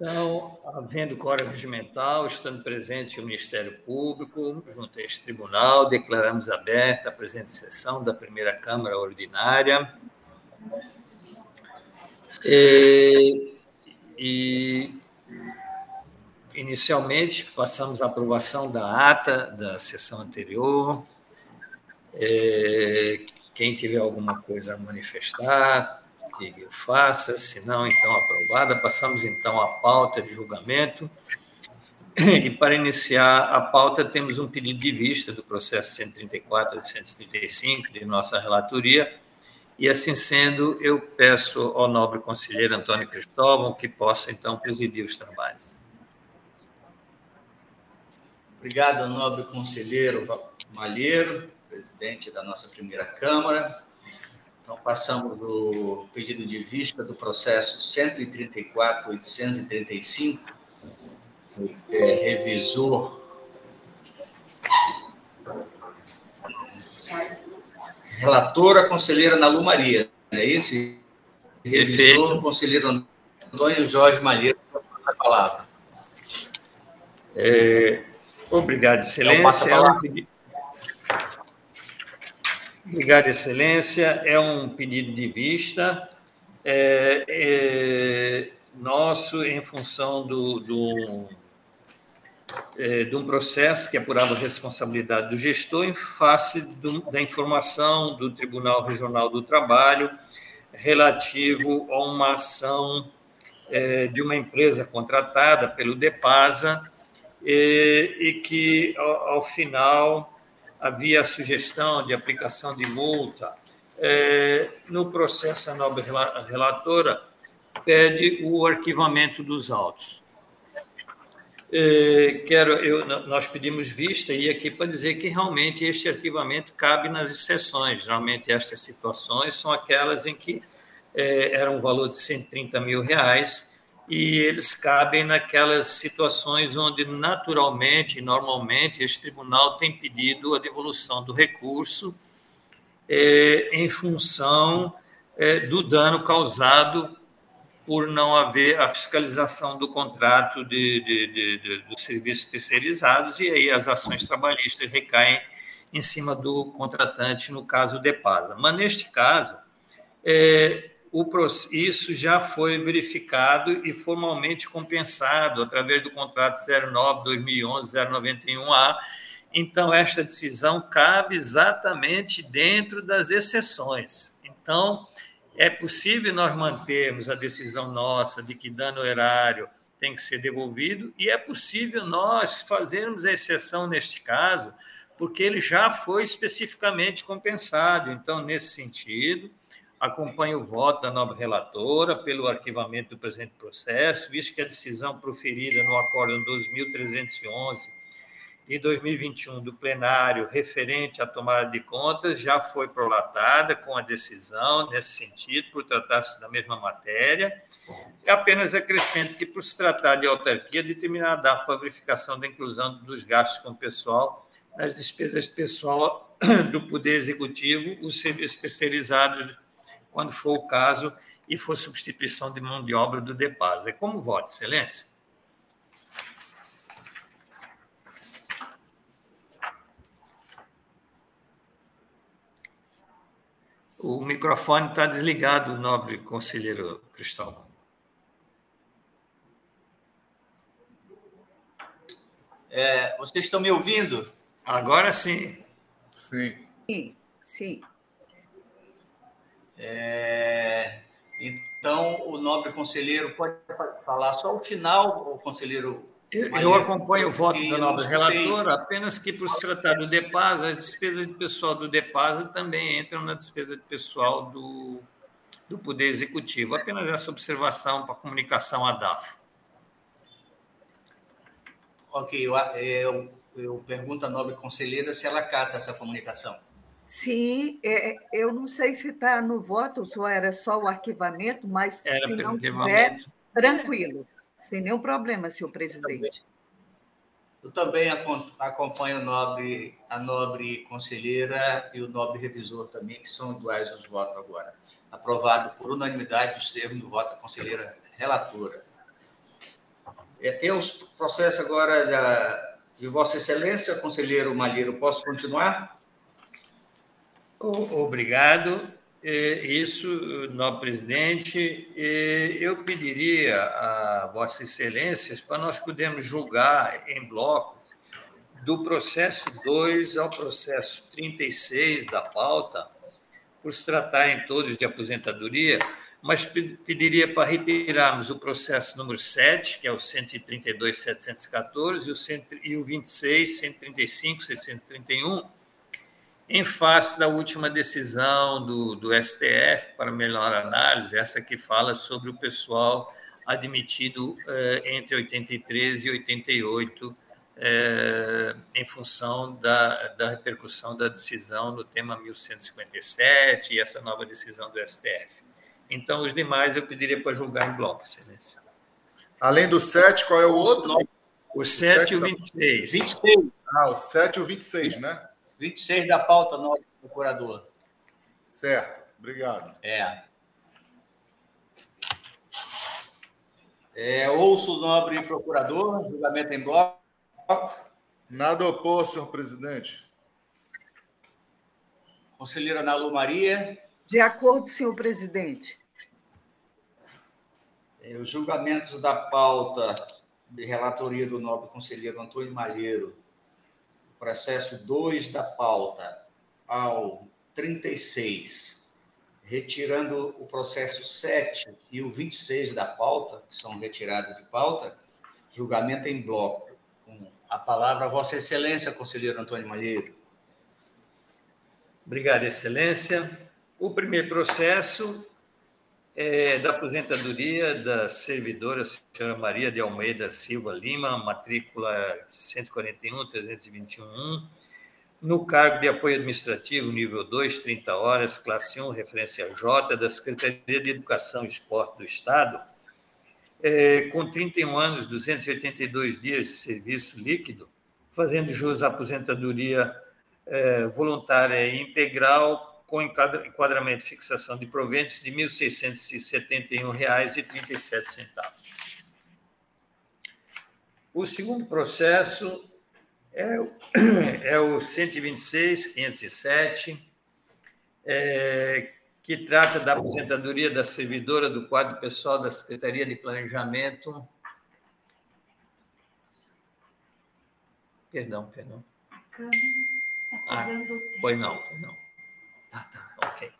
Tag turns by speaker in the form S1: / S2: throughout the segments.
S1: Então, havendo código regimental, estando presente o Ministério Público, junto a este tribunal, declaramos aberta a presente sessão da primeira Câmara Ordinária. E, e inicialmente, passamos a aprovação da ata da sessão anterior. É, quem tiver alguma coisa a manifestar, que faça, se não, então aprovada. Passamos então à pauta de julgamento. E para iniciar a pauta, temos um pedido de vista do processo 134 de 135 de nossa relatoria. E assim sendo, eu peço ao nobre conselheiro Antônio Cristóvão que possa então presidir os trabalhos.
S2: Obrigado, nobre conselheiro Malheiro, presidente da nossa primeira Câmara. Então, passamos o pedido de vista do processo 134.835, é, revisor. Relatora, conselheira Nalu Maria, não é isso? Revisor, Perfeito. conselheiro Antônio Jorge Malheiro, a palavra.
S1: É, obrigado, excelência. Então, Obrigado, Excelência. É um pedido de vista é, é, nosso em função do, do, é, de um processo que apurava a responsabilidade do gestor em face do, da informação do Tribunal Regional do Trabalho relativo a uma ação é, de uma empresa contratada pelo DEPASA e, e que, ao, ao final, havia a sugestão de aplicação de multa. É, no processo, a nobre relatora pede o arquivamento dos autos. É, quero, eu, nós pedimos vista e aqui para dizer que realmente este arquivamento cabe nas exceções. Geralmente estas situações são aquelas em que é, era um valor de 130 mil reais e eles cabem naquelas situações onde, naturalmente, normalmente, este tribunal tem pedido a devolução do recurso é, em função é, do dano causado por não haver a fiscalização do contrato de, de, de, de, dos serviços terceirizados, e aí as ações trabalhistas recaem em cima do contratante, no caso do DEPASA. Mas, neste caso, é, o, isso já foi verificado e formalmente compensado através do contrato 09-2011-091A. Então, esta decisão cabe exatamente dentro das exceções. Então, é possível nós mantermos a decisão nossa de que dano erário tem que ser devolvido, e é possível nós fazermos a exceção neste caso, porque ele já foi especificamente compensado. Então, nesse sentido, acompanho o voto da nova relatora pelo arquivamento do presente processo, visto que a decisão proferida no Acórdão 2311 de 2021 do plenário referente à tomada de contas já foi prolatada com a decisão nesse sentido, por tratar-se da mesma matéria. E apenas acrescento que, por se tratar de autarquia, determinar a data para verificação da inclusão dos gastos com o pessoal nas despesas pessoal do Poder Executivo, os serviços terceirizados quando for o caso e for substituição de mão de obra do DEPAS. É como voto, Excelência? O microfone está desligado, nobre conselheiro Cristóvão.
S2: É, vocês estão me ouvindo?
S1: Agora sim.
S3: Sim.
S4: Sim, sim.
S2: É, então, o nobre conselheiro pode falar só o final, o conselheiro.
S1: Eu, eu acompanho o voto da nobre relatora, apenas que, por se tratar do DEPAS, as despesas de pessoal do DEPAS também entram na despesa de pessoal do, do Poder Executivo. Apenas essa observação para comunicação à DAF.
S2: Ok, eu, eu, eu pergunto à nobre conselheira se ela cata essa comunicação.
S4: Sim, é, eu não sei se está no voto, se era só o arquivamento, mas era se não tiver, tranquilo, sem nenhum problema, senhor presidente.
S2: Eu também acompanho a nobre, a nobre conselheira e o nobre revisor também, que são iguais os votos agora. Aprovado por unanimidade os termos do voto da conselheira relatora. É, tem os processos agora da, de Vossa Excelência, conselheiro Malheiro. Posso continuar?
S1: Obrigado. Isso, nobre presidente, eu pediria a Vossa Excelências para nós podermos julgar em bloco do processo 2 ao processo 36 da pauta, por se tratarem todos de aposentadoria, mas pediria para retirarmos o processo número 7, que é o 132.714, e o 26, 135, 631, em face da última decisão do, do STF para melhor análise, essa que fala sobre o pessoal admitido eh, entre 83 e 88, eh, em função da, da repercussão da decisão do tema 1157 e essa nova decisão do STF. Então, os demais eu pediria para julgar em bloco, Excelência.
S3: Além do 7, qual é o outro?
S1: O 7 e o 26.
S3: 26. Ah, o 7 e o 26, né?
S2: 26 da pauta, nobre procurador.
S3: Certo, obrigado.
S2: É. é ouço o nobre procurador, julgamento em bloco.
S3: Nada opor, senhor presidente.
S2: Conselheira Nalu Maria.
S4: De acordo, senhor presidente.
S2: É, os julgamentos da pauta de relatoria do nobre conselheiro Antônio Malheiro processo 2 da pauta ao 36, retirando o processo 7 e o 26 da pauta, que são retirados de pauta, julgamento em bloco. Com a palavra Vossa Excelência, conselheiro Antônio Malheiro.
S1: Obrigado, Excelência. O primeiro processo é, da aposentadoria da servidora senhora Maria de Almeida Silva Lima, matrícula 141-321, no cargo de apoio administrativo, nível 2, 30 horas, classe 1, referência J, da Secretaria de Educação e Esporte do Estado, é, com 31 anos, 282 dias de serviço líquido, fazendo jus à aposentadoria é, voluntária integral com enquadramento e fixação de proventos de R$ 1.671,37. O segundo processo é, é o 126.507, é, que trata da aposentadoria da servidora do quadro pessoal da Secretaria de Planejamento. Perdão, perdão. Ah, foi não, foi não. Tá, tá, ok.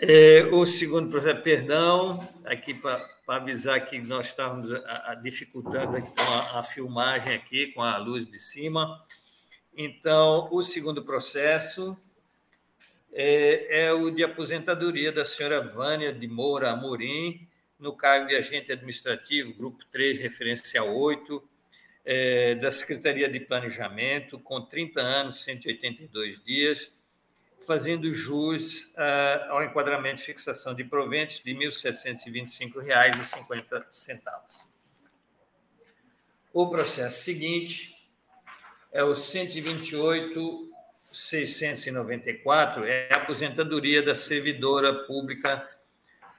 S1: É, o segundo processo, perdão, aqui para avisar que nós estávamos a, a dificultando a, a, filmagem aqui com a luz de cima. Então, o segundo processo é, é o de aposentadoria da senhora Vânia de Moura Amorim, no cargo de agente administrativo, grupo 3, referência 8, é, da Secretaria de Planejamento, com 30 anos, 182 dias, fazendo jus ah, ao enquadramento de fixação de proventos de R$ 1.725,50. O processo seguinte é o 128.694, é a aposentadoria da servidora pública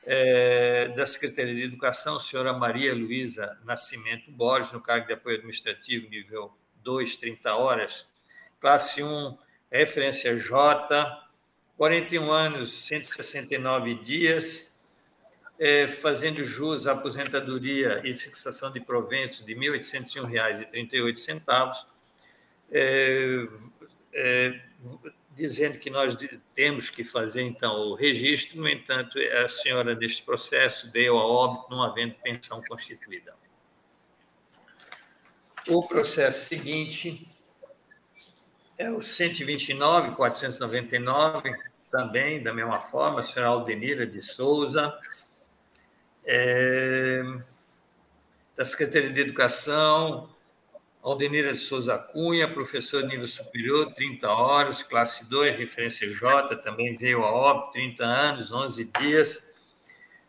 S1: é, da Secretaria de Educação, senhora Maria Luísa Nascimento Borges, no cargo de apoio administrativo, nível 2, 30 horas, classe 1, referência J, 41 anos, 169 dias, é, fazendo jus à aposentadoria e fixação de proventos de R$ 1.801,38, é, é, dizendo que nós temos que fazer, então, o registro, no entanto, a senhora deste processo veio a óbito não havendo pensão constituída. O processo seguinte é o 129.499, também, da mesma forma, a senhora Aldenira de Souza, é, da Secretaria de Educação, Aldenira de Souza Cunha, professor nível superior, 30 horas, classe 2, referência J, também veio a óbito, 30 anos, 11 dias,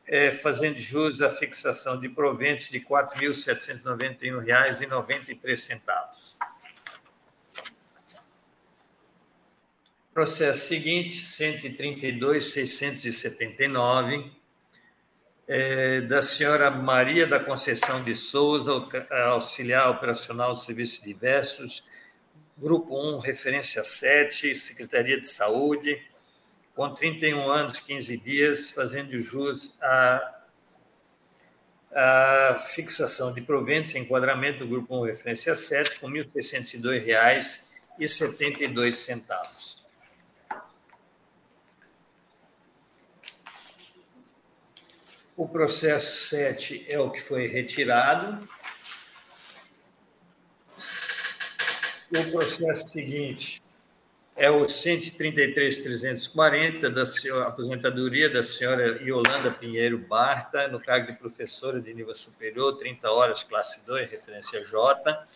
S1: é, fazendo jus à fixação de proventos de R$ 4.791,93. Processo seguinte, 132.679, é, da senhora Maria da Conceição de Souza, auxiliar operacional do Serviços Diversos, Grupo 1, referência 7, Secretaria de Saúde, com 31 anos, 15 dias, fazendo jus à, à fixação de proventos e enquadramento do Grupo 1, referência 7, com R$ 1.602,72. O processo 7 é o que foi retirado. O processo seguinte é o 133.340 da senhora, aposentadoria da senhora Yolanda Pinheiro Barta, no cargo de professora de nível superior, 30 horas, classe 2, referência J.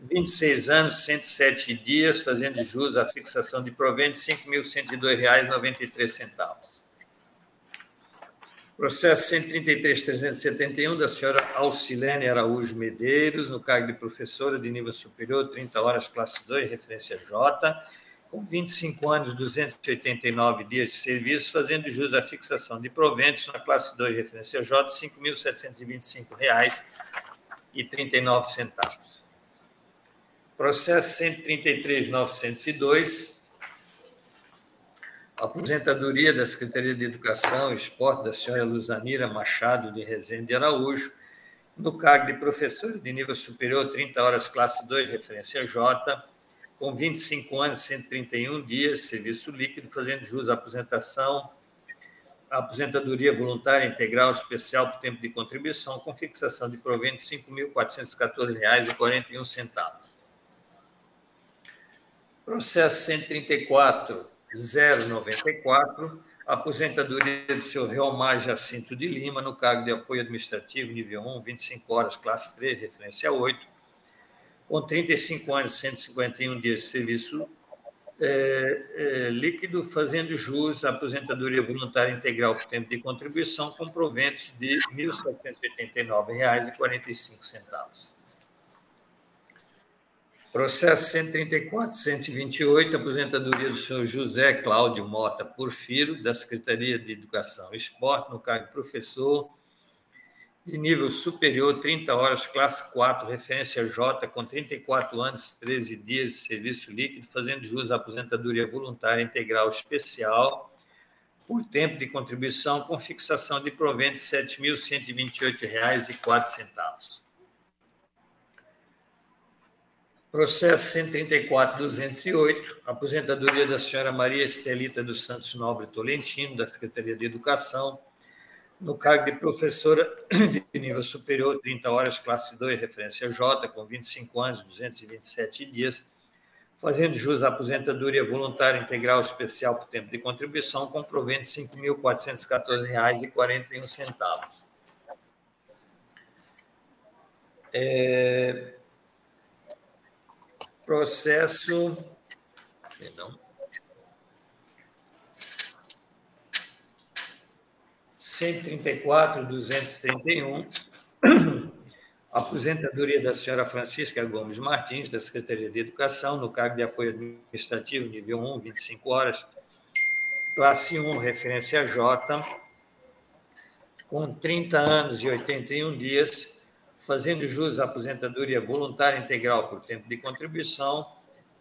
S1: 26 anos, 107 dias, fazendo jus à fixação de provento R$ 5.102,93. Processo 133.371 da senhora Alcilene Araújo Medeiros, no cargo de professora de nível superior, 30 horas, classe 2, referência J, com 25 anos, 289 dias de serviço, fazendo jus à fixação de proventos na classe 2, referência J, R$ 5.725,39. Processo 133.902 aposentadoria da Secretaria de Educação e Esporte da senhora Luzanira Machado de Rezende Araújo, no cargo de professor de nível superior, 30 horas, classe 2, referência J, com 25 anos, 131 dias, serviço líquido, fazendo jus à aposentação, à aposentadoria voluntária integral especial por tempo de contribuição, com fixação de provento de R$ 5.414,41. Processo 134, 094, aposentadoria do senhor Realmar Jacinto de Lima, no cargo de apoio administrativo, nível 1, 25 horas, classe 3, referência 8, com 35 anos, 151 dias de serviço é, é, líquido, fazendo jus à aposentadoria voluntária integral por tempo de contribuição, com proventos de R$ 1.789,45. Processo 134, 128, aposentadoria do senhor José Cláudio Mota Porfiro, da Secretaria de Educação e Esporte, no cargo de professor de nível superior, 30 horas, classe 4, referência J, com 34 anos, 13 dias de serviço líquido, fazendo jus à aposentadoria voluntária integral especial por tempo de contribuição com fixação de provento de R$ 7.128,04. Processo 134.208, aposentadoria da senhora Maria Estelita dos Santos Nobre Tolentino, da Secretaria de Educação, no cargo de professora de nível superior, 30 horas, classe 2, referência J, com 25 anos, 227 dias, fazendo jus à aposentadoria voluntária integral especial por tempo de contribuição, com provento de R$ 5.414,41. É, Processo. Perdão. Cento trinta e quatro, duzentos trinta e um. Aposentadoria da senhora Francisca Gomes Martins, da Secretaria de Educação, no cargo de apoio administrativo, nível 1, 25 horas, classe 1, referência J, com 30 anos e 81 dias, fazendo jus à aposentadoria voluntária integral por tempo de contribuição,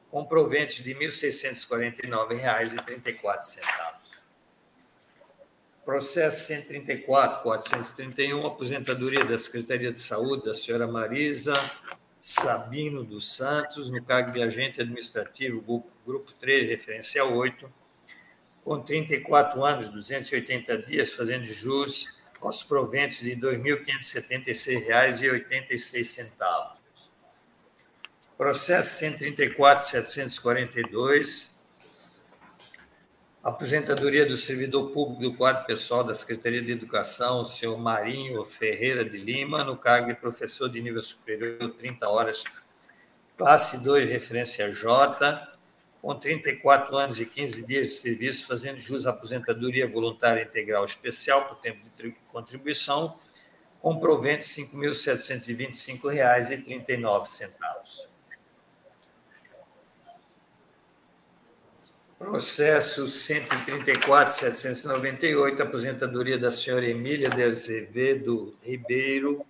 S1: com proventes de R$ 1.649,34. Processo 134, 431, aposentadoria da Secretaria de Saúde da senhora Marisa Sabino dos Santos, no cargo de agente administrativo, grupo, grupo 3, referência 8, com 34 anos, 280 dias, fazendo jus aos proventos de R$ 2.576,86. Processo 134.742, aposentadoria do servidor público do quadro pessoal da Secretaria de Educação, o senhor Marinho Ferreira de Lima, no cargo de professor de nível superior, 30 horas, classe 2, referência J, com 34 anos e 15 dias de serviço, fazendo jus à aposentadoria voluntária integral especial por tempo de contribuição, com provento de R$ 5.725,39. Processo 134.798, aposentadoria da senhora Emília de Azevedo Ribeiro,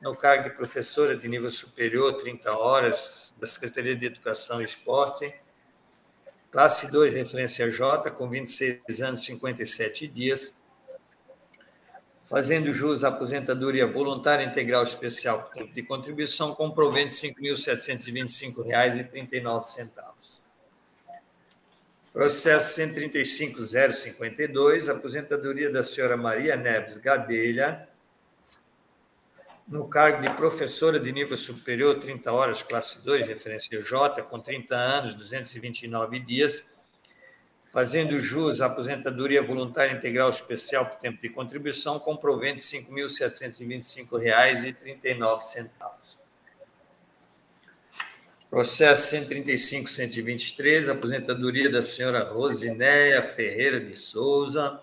S1: no cargo de professora de nível superior, 30 horas, da Secretaria de Educação e Esporte, classe 2, referência J, com 26 anos e 57 dias, fazendo jus à aposentadoria voluntária integral especial por tempo de contribuição, com provento de R$ 5.725,39. Processo 135.052, aposentadoria da senhora Maria Neves Gadelha, no cargo de professora de nível superior, 30 horas, classe 2, referência J, com 30 anos, 229 dias, fazendo jus à aposentadoria voluntária integral especial por tempo de contribuição, com provento de R$ 5.725,39. Processo 135.123, aposentadoria da senhora Rosinéia Ferreira de Souza,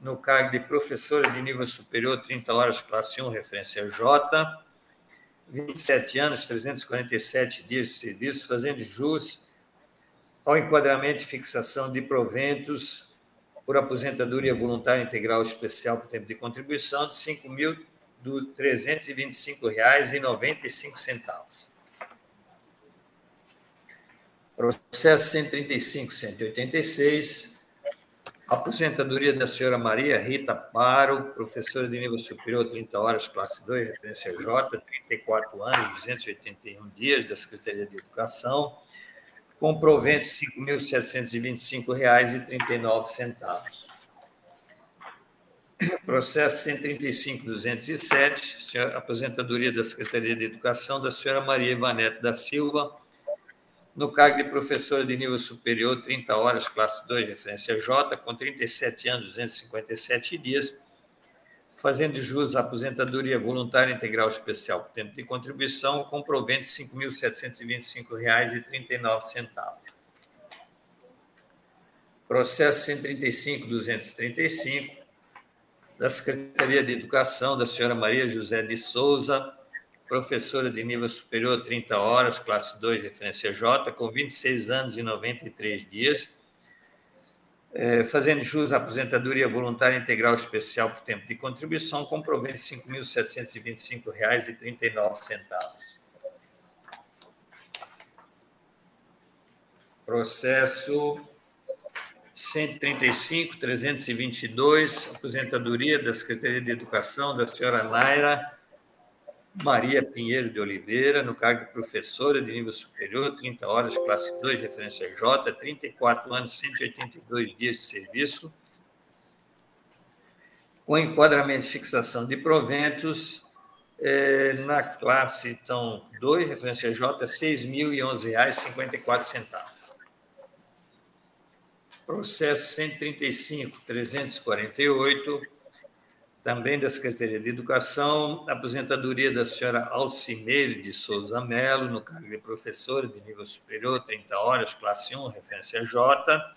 S1: no cargo de professora de nível superior, 30 horas, classe 1, referência J, 27 anos, 347 dias de serviço, fazendo jus ao enquadramento e fixação de proventos por aposentadoria voluntária integral especial por tempo de contribuição de R$ 5.325,95. Processo 135.186, Aposentadoria da senhora Maria Rita Paro, professora de nível superior, 30 horas, classe 2, referência J, 34 anos, 281 dias, da Secretaria de Educação, com provento de R$ 5.725,39. Processo 135.207, aposentadoria da Secretaria de Educação da senhora Maria Ivanete da Silva, no cargo de professora de nível superior, 30 horas, classe 2, referência J, com 37 anos, 257 dias, fazendo jus à aposentadoria voluntária integral especial por tempo de contribuição, com provento de R$ 5.725,39. Processo 135.235, da Secretaria de Educação da senhora Maria José de Souza, professora de nível superior, 30 horas, classe 2, referência J, com 26 anos e 93 dias, é, fazendo jus à aposentadoria voluntária integral especial por tempo de contribuição, com R$ 5.725,39. Processo 135.322, aposentadoria da Secretaria de Educação da senhora Naira Maria Pinheiro de Oliveira, no cargo de professora de nível superior, 30 horas, classe 2, referência J, 34 anos, 182 dias de serviço, com enquadramento e fixação de proventos, eh, na classe, então, 2, referência J, R$ 6.011,54. Processo 135, 348, também da Secretaria de Educação, aposentadoria da senhora Alcineire de Souza Melo, no cargo de professora de nível superior, 30 horas, classe 1, referência J,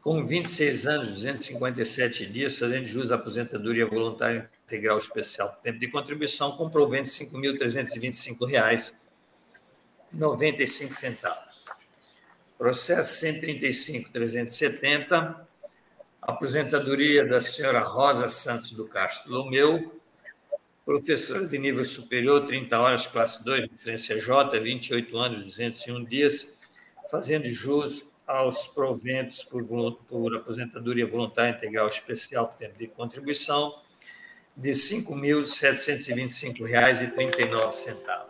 S1: com 26 anos, 257 dias, fazendo jus à aposentadoria voluntária integral especial por tempo de contribuição, com provento de R$ 5.325,95. Processo 135.370, aposentadoria da senhora Rosa Santos do Castro Lomeu, professora de nível superior, 30 horas, classe 2, referência J, 28 anos, 201 dias, fazendo jus aos proventos por, por aposentadoria voluntária integral especial por tempo de contribuição de R$ 5.725,39.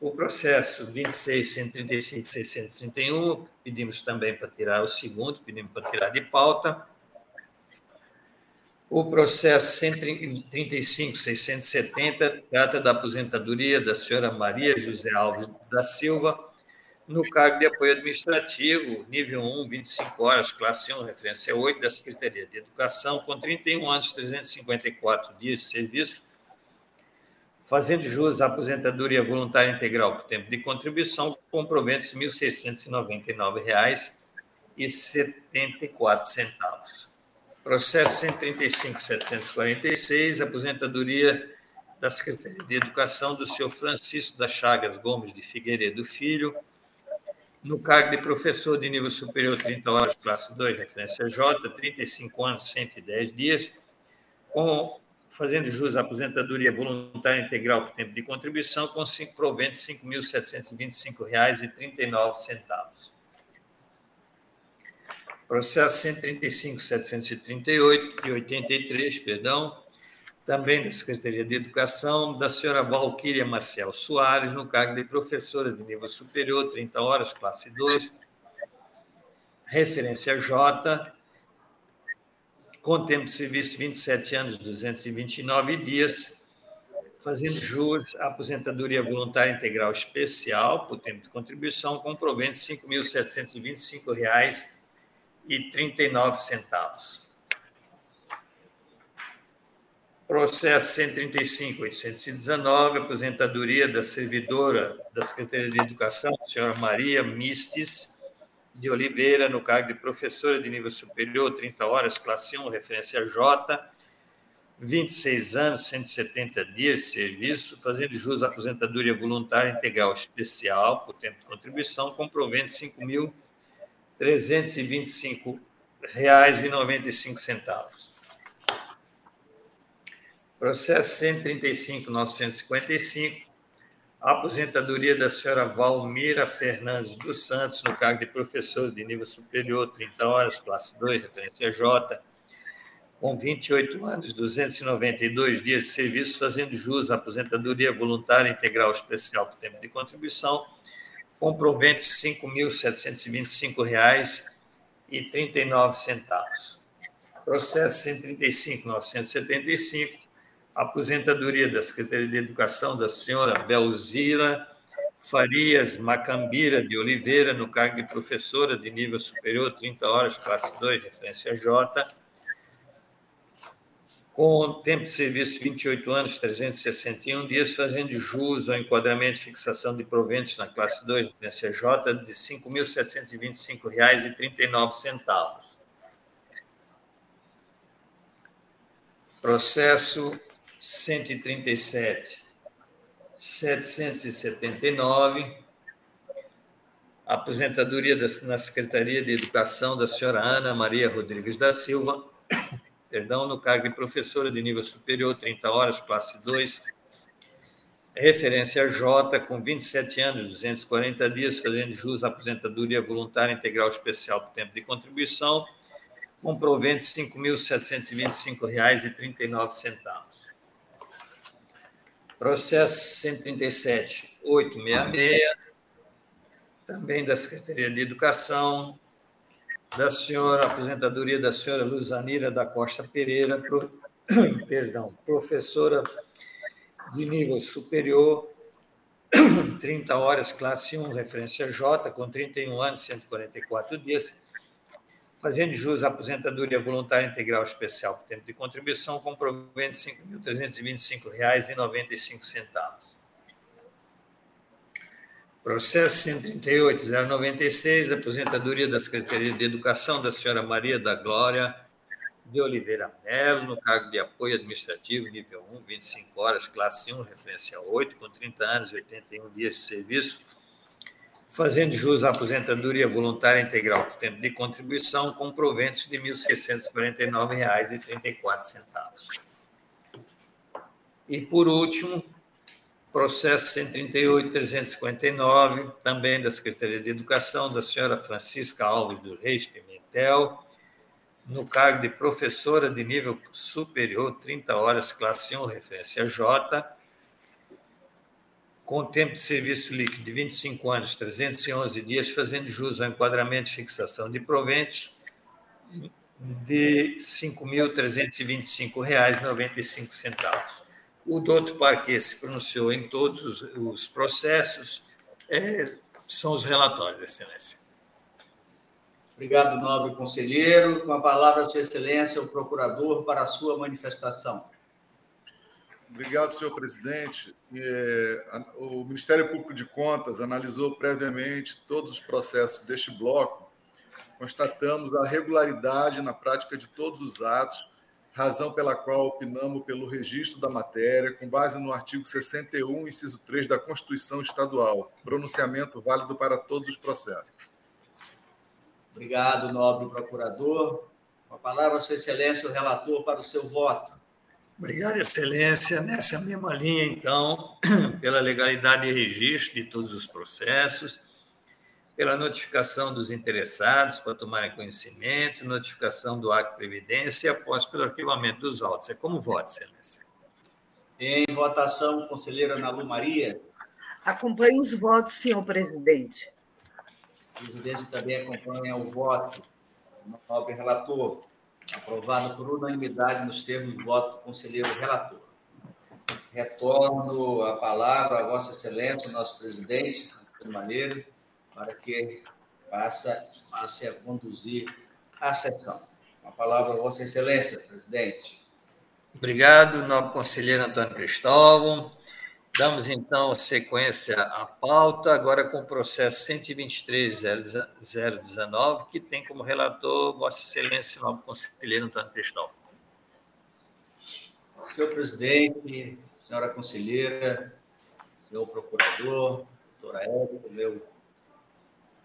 S1: O processo 26.135.631, pedimos também para tirar o segundo, pedimos para tirar de pauta. O processo 135.670 trata da aposentadoria da senhora Maria José Alves da Silva, no cargo de apoio administrativo, nível 1, 25 horas, classe 1, referência 8, da Secretaria de Educação, com 31 anos, 354 dias de serviço, fazendo jus à aposentadoria voluntária integral por tempo de contribuição, com proventos R$ 1.699,74. Processo 135.746, aposentadoria da Secretaria de Educação do senhor Francisco das Chagas Gomes de Figueiredo Filho, No cargo de professor de nível superior, 30 horas, classe 2, referência J, 35 anos, 110 dias, com, fazendo jus à aposentadoria voluntária integral por tempo de contribuição, com provento de R$ 5.725,39. Processo 135, 738 e 83, perdão, também da Secretaria de Educação, da senhora Valquíria Maciel Soares, no cargo de professora de nível superior, 30 horas, classe 2, referência J, com tempo de serviço 27 anos, 229 dias, fazendo jus à aposentadoria voluntária integral especial por tempo de contribuição, com provento de R$ 5.725,39. Processo 135.819, aposentadoria da servidora da Secretaria de Educação, senhora Maria Mistes de Oliveira, no cargo de professora de nível superior, 30 horas, classe 1, referência J, 26 anos, 170 dias de serviço, fazendo jus à aposentadoria voluntária integral especial por tempo de contribuição, com provento de R$ 5.325,95. Processo 135.955, aposentadoria da senhora Valmira Fernandes dos Santos, no cargo de professor de nível superior, 30 horas, classe 2, referência J, com 28 anos, 292 dias de serviço, fazendo jus à aposentadoria voluntária integral especial por tempo de contribuição, com R$ 5.725,39. Processo 135.975, aposentadoria da Secretaria de Educação da senhora Belzira Farias Macambira de Oliveira, no cargo de professora de nível superior, 30 horas, classe 2, referência J, com tempo de serviço 28 anos, 361 dias, fazendo jus ao enquadramento de fixação de proventos na classe 2, referência J, de R$ 5.725,39. Processo 137, 779, aposentadoria da, na Secretaria de Educação da senhora Ana Maria Rodrigues da Silva, perdão, no cargo de professora de nível superior, 30 horas, classe 2, referência J, com 27 anos, 240 dias, fazendo jus à aposentadoria voluntária integral especial por tempo de contribuição, com provento de R$ 5.725,39. Processo 137, 866, também da Secretaria de Educação, da senhora, aposentadoria da senhora Luzanira da Costa Pereira, pro, perdão, professora de nível superior, 30 horas, classe 1, referência J, com 31 anos, 144 dias, fazendo jus à aposentadoria voluntária integral especial por tempo de contribuição, com provento de R$ 5.325,95. Processo 138.096, aposentadoria da Secretaria de Educação da senhora Maria da Glória de Oliveira Melo, no cargo de apoio administrativo, nível 1, 25 horas, classe 1, referência 8, com 30 anos e 81 dias de serviço, fazendo jus à aposentadoria voluntária integral por tempo de contribuição, com proventos de R$ 1.649,34. E, por último, processo 138.359, também da Secretaria de Educação, da senhora Francisca Alves do Reis Pimentel, no cargo de professora de nível superior, 30 horas, classe 1, referência J, com tempo de serviço líquido de 25 anos, 311 dias, fazendo jus ao enquadramento de fixação de proventos de R$ 5.325,95. O doutor Parquet se pronunciou em todos os, os processos, é, são os relatórios, Excelência.
S2: Obrigado, nobre conselheiro. Com a palavra, Sua Excelência, o procurador, para a sua manifestação.
S3: Obrigado, senhor presidente. O Ministério Público de Contas analisou previamente todos os processos deste bloco. Constatamos a regularidade na prática de todos os atos, razão pela qual opinamos pelo registro da matéria, com base no artigo 61, inciso 3 da Constituição Estadual. Pronunciamento válido para todos os processos.
S2: Obrigado, nobre procurador. Com a palavra, Sua Excelência, o relator, para o seu voto.
S1: Obrigado, Excelência. Nessa mesma linha, então, pela legalidade de registro de todos os processos, pela notificação dos interessados para tomarem conhecimento, notificação do ato de previdência e após pelo arquivamento dos autos. É como voto, Excelência.
S2: Em votação, conselheira Ana Lu Maria.
S4: Acompanhe os votos, senhor presidente.
S2: A presidência também acompanha o voto do nobre relator. Aprovado por unanimidade nos termos de voto do conselheiro relator. Retorno a palavra a Vossa Excelência, nosso presidente, Antônio para que passe, passe a conduzir a sessão. A palavra a Vossa Excelência, presidente.
S1: Obrigado, nobre conselheiro Antônio Cristóvão. Damos então sequência à pauta, agora com o processo 123.019, que tem como relator Vossa Excelência, o novo conselheiro Antônio Cristóvão.
S2: Senhor presidente, senhora conselheira, senhor procurador, doutora Érica, meu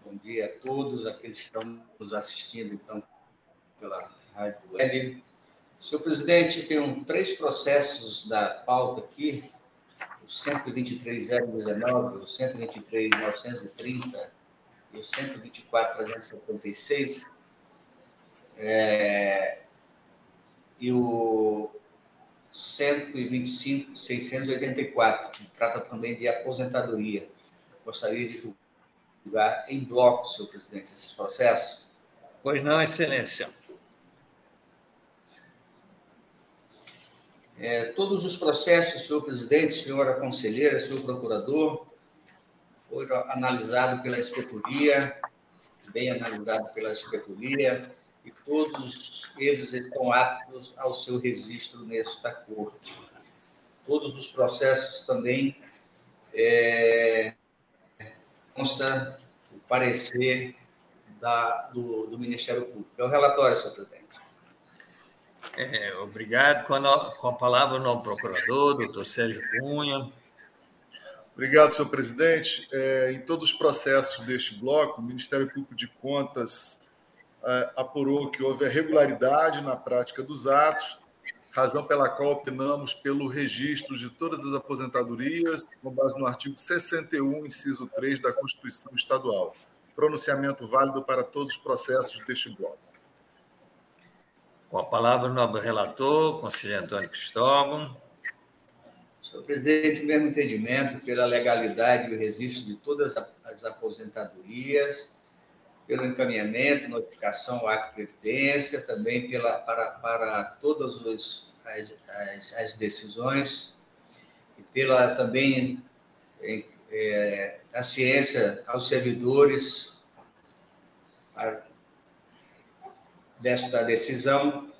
S2: bom dia a todos, aqueles que estão nos assistindo então pela rádio web. Senhor presidente, tem três processos da pauta aqui o 123.019, o 123.930 e o 124.376, é, e o 125.684, que trata também de aposentadoria. Gostaria de julgar em bloco, senhor presidente, esses processos?
S1: Pois não, excelência.
S2: É, todos os processos, senhor presidente, senhora conselheira, senhor procurador, foram analisados pela inspetoria, bem analisado pela inspetoria, e todos eles estão aptos ao seu registro nesta corte. Todos os processos também é, consta o parecer da, do, do Ministério Público. É o relatório, senhor presidente.
S1: É, obrigado. Com a, com a palavra, o novo procurador, doutor Sérgio Cunha.
S3: Obrigado, senhor presidente. É, em todos os processos deste bloco, o Ministério Público de Contas é, apurou que houve irregularidade na prática dos atos, razão pela qual opinamos pelo registro de todas as aposentadorias, com base no artigo 61, inciso 3 da Constituição Estadual. Pronunciamento válido para todos os processos deste bloco.
S1: Com a palavra, o nobre relator, conselheiro Antônio Cristóvão.
S2: Senhor presidente, o mesmo entendimento pela legalidade e o registro de todas as aposentadorias, pelo encaminhamento, notificação, ato de previdência, também pela, para, para todas os, as, as, as decisões, e pela também é, a ciência aos servidores, desta decisão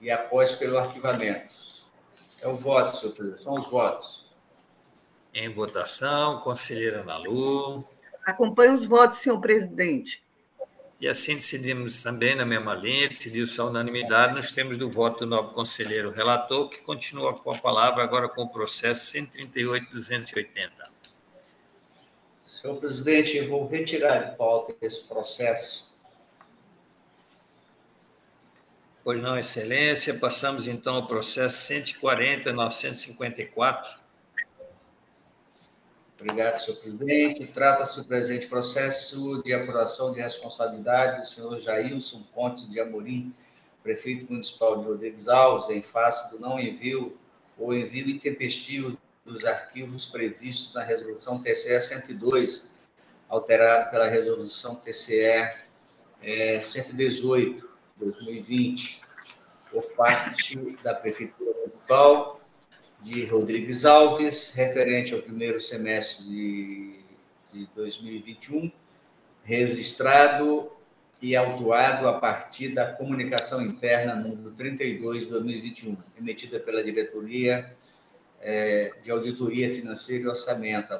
S2: e após pelo arquivamento. É o voto, senhor presidente, são os votos.
S1: Em votação, conselheira Nalu.
S4: Acompanhe os votos, senhor presidente.
S1: E assim decidimos também, na mesma linha, decidiu-se a unanimidade, nós temos do voto do novo conselheiro relator, que continua com a palavra agora com o processo 138.280.
S2: Senhor presidente, eu vou retirar de pauta esse processo
S1: Pois não, Excelência. Passamos então ao processo 140.954.
S2: Obrigado, senhor presidente. Trata-se do presente processo de apuração de responsabilidade do senhor Jailson Pontes de Amorim, prefeito municipal de Rodrigues Alves, em face do não envio ou envio intempestivo dos arquivos previstos na resolução TCE 102, alterado pela resolução TCE é, 118 2020, por parte da Prefeitura Municipal de Rodrigues Alves, referente ao primeiro semestre de, de 2021, registrado e autuado a partir da comunicação interna número 32 de 2021, emitida pela Diretoria é, de Auditoria Financeira e Orçamento, a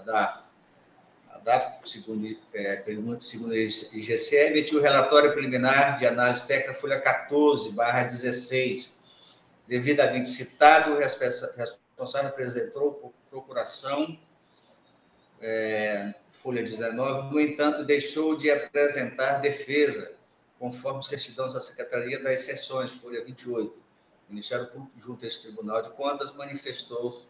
S2: Da segundo, é, segundo IGC, emitiu o relatório preliminar de análise técnica, folha 14, barra 16, devidamente citado, o responsável apresentou procuração, é, folha 19, no entanto, deixou de apresentar defesa, conforme certidões da Secretaria das Exceções, folha 28. O Ministério Público, junto a esse Tribunal de Contas, manifestou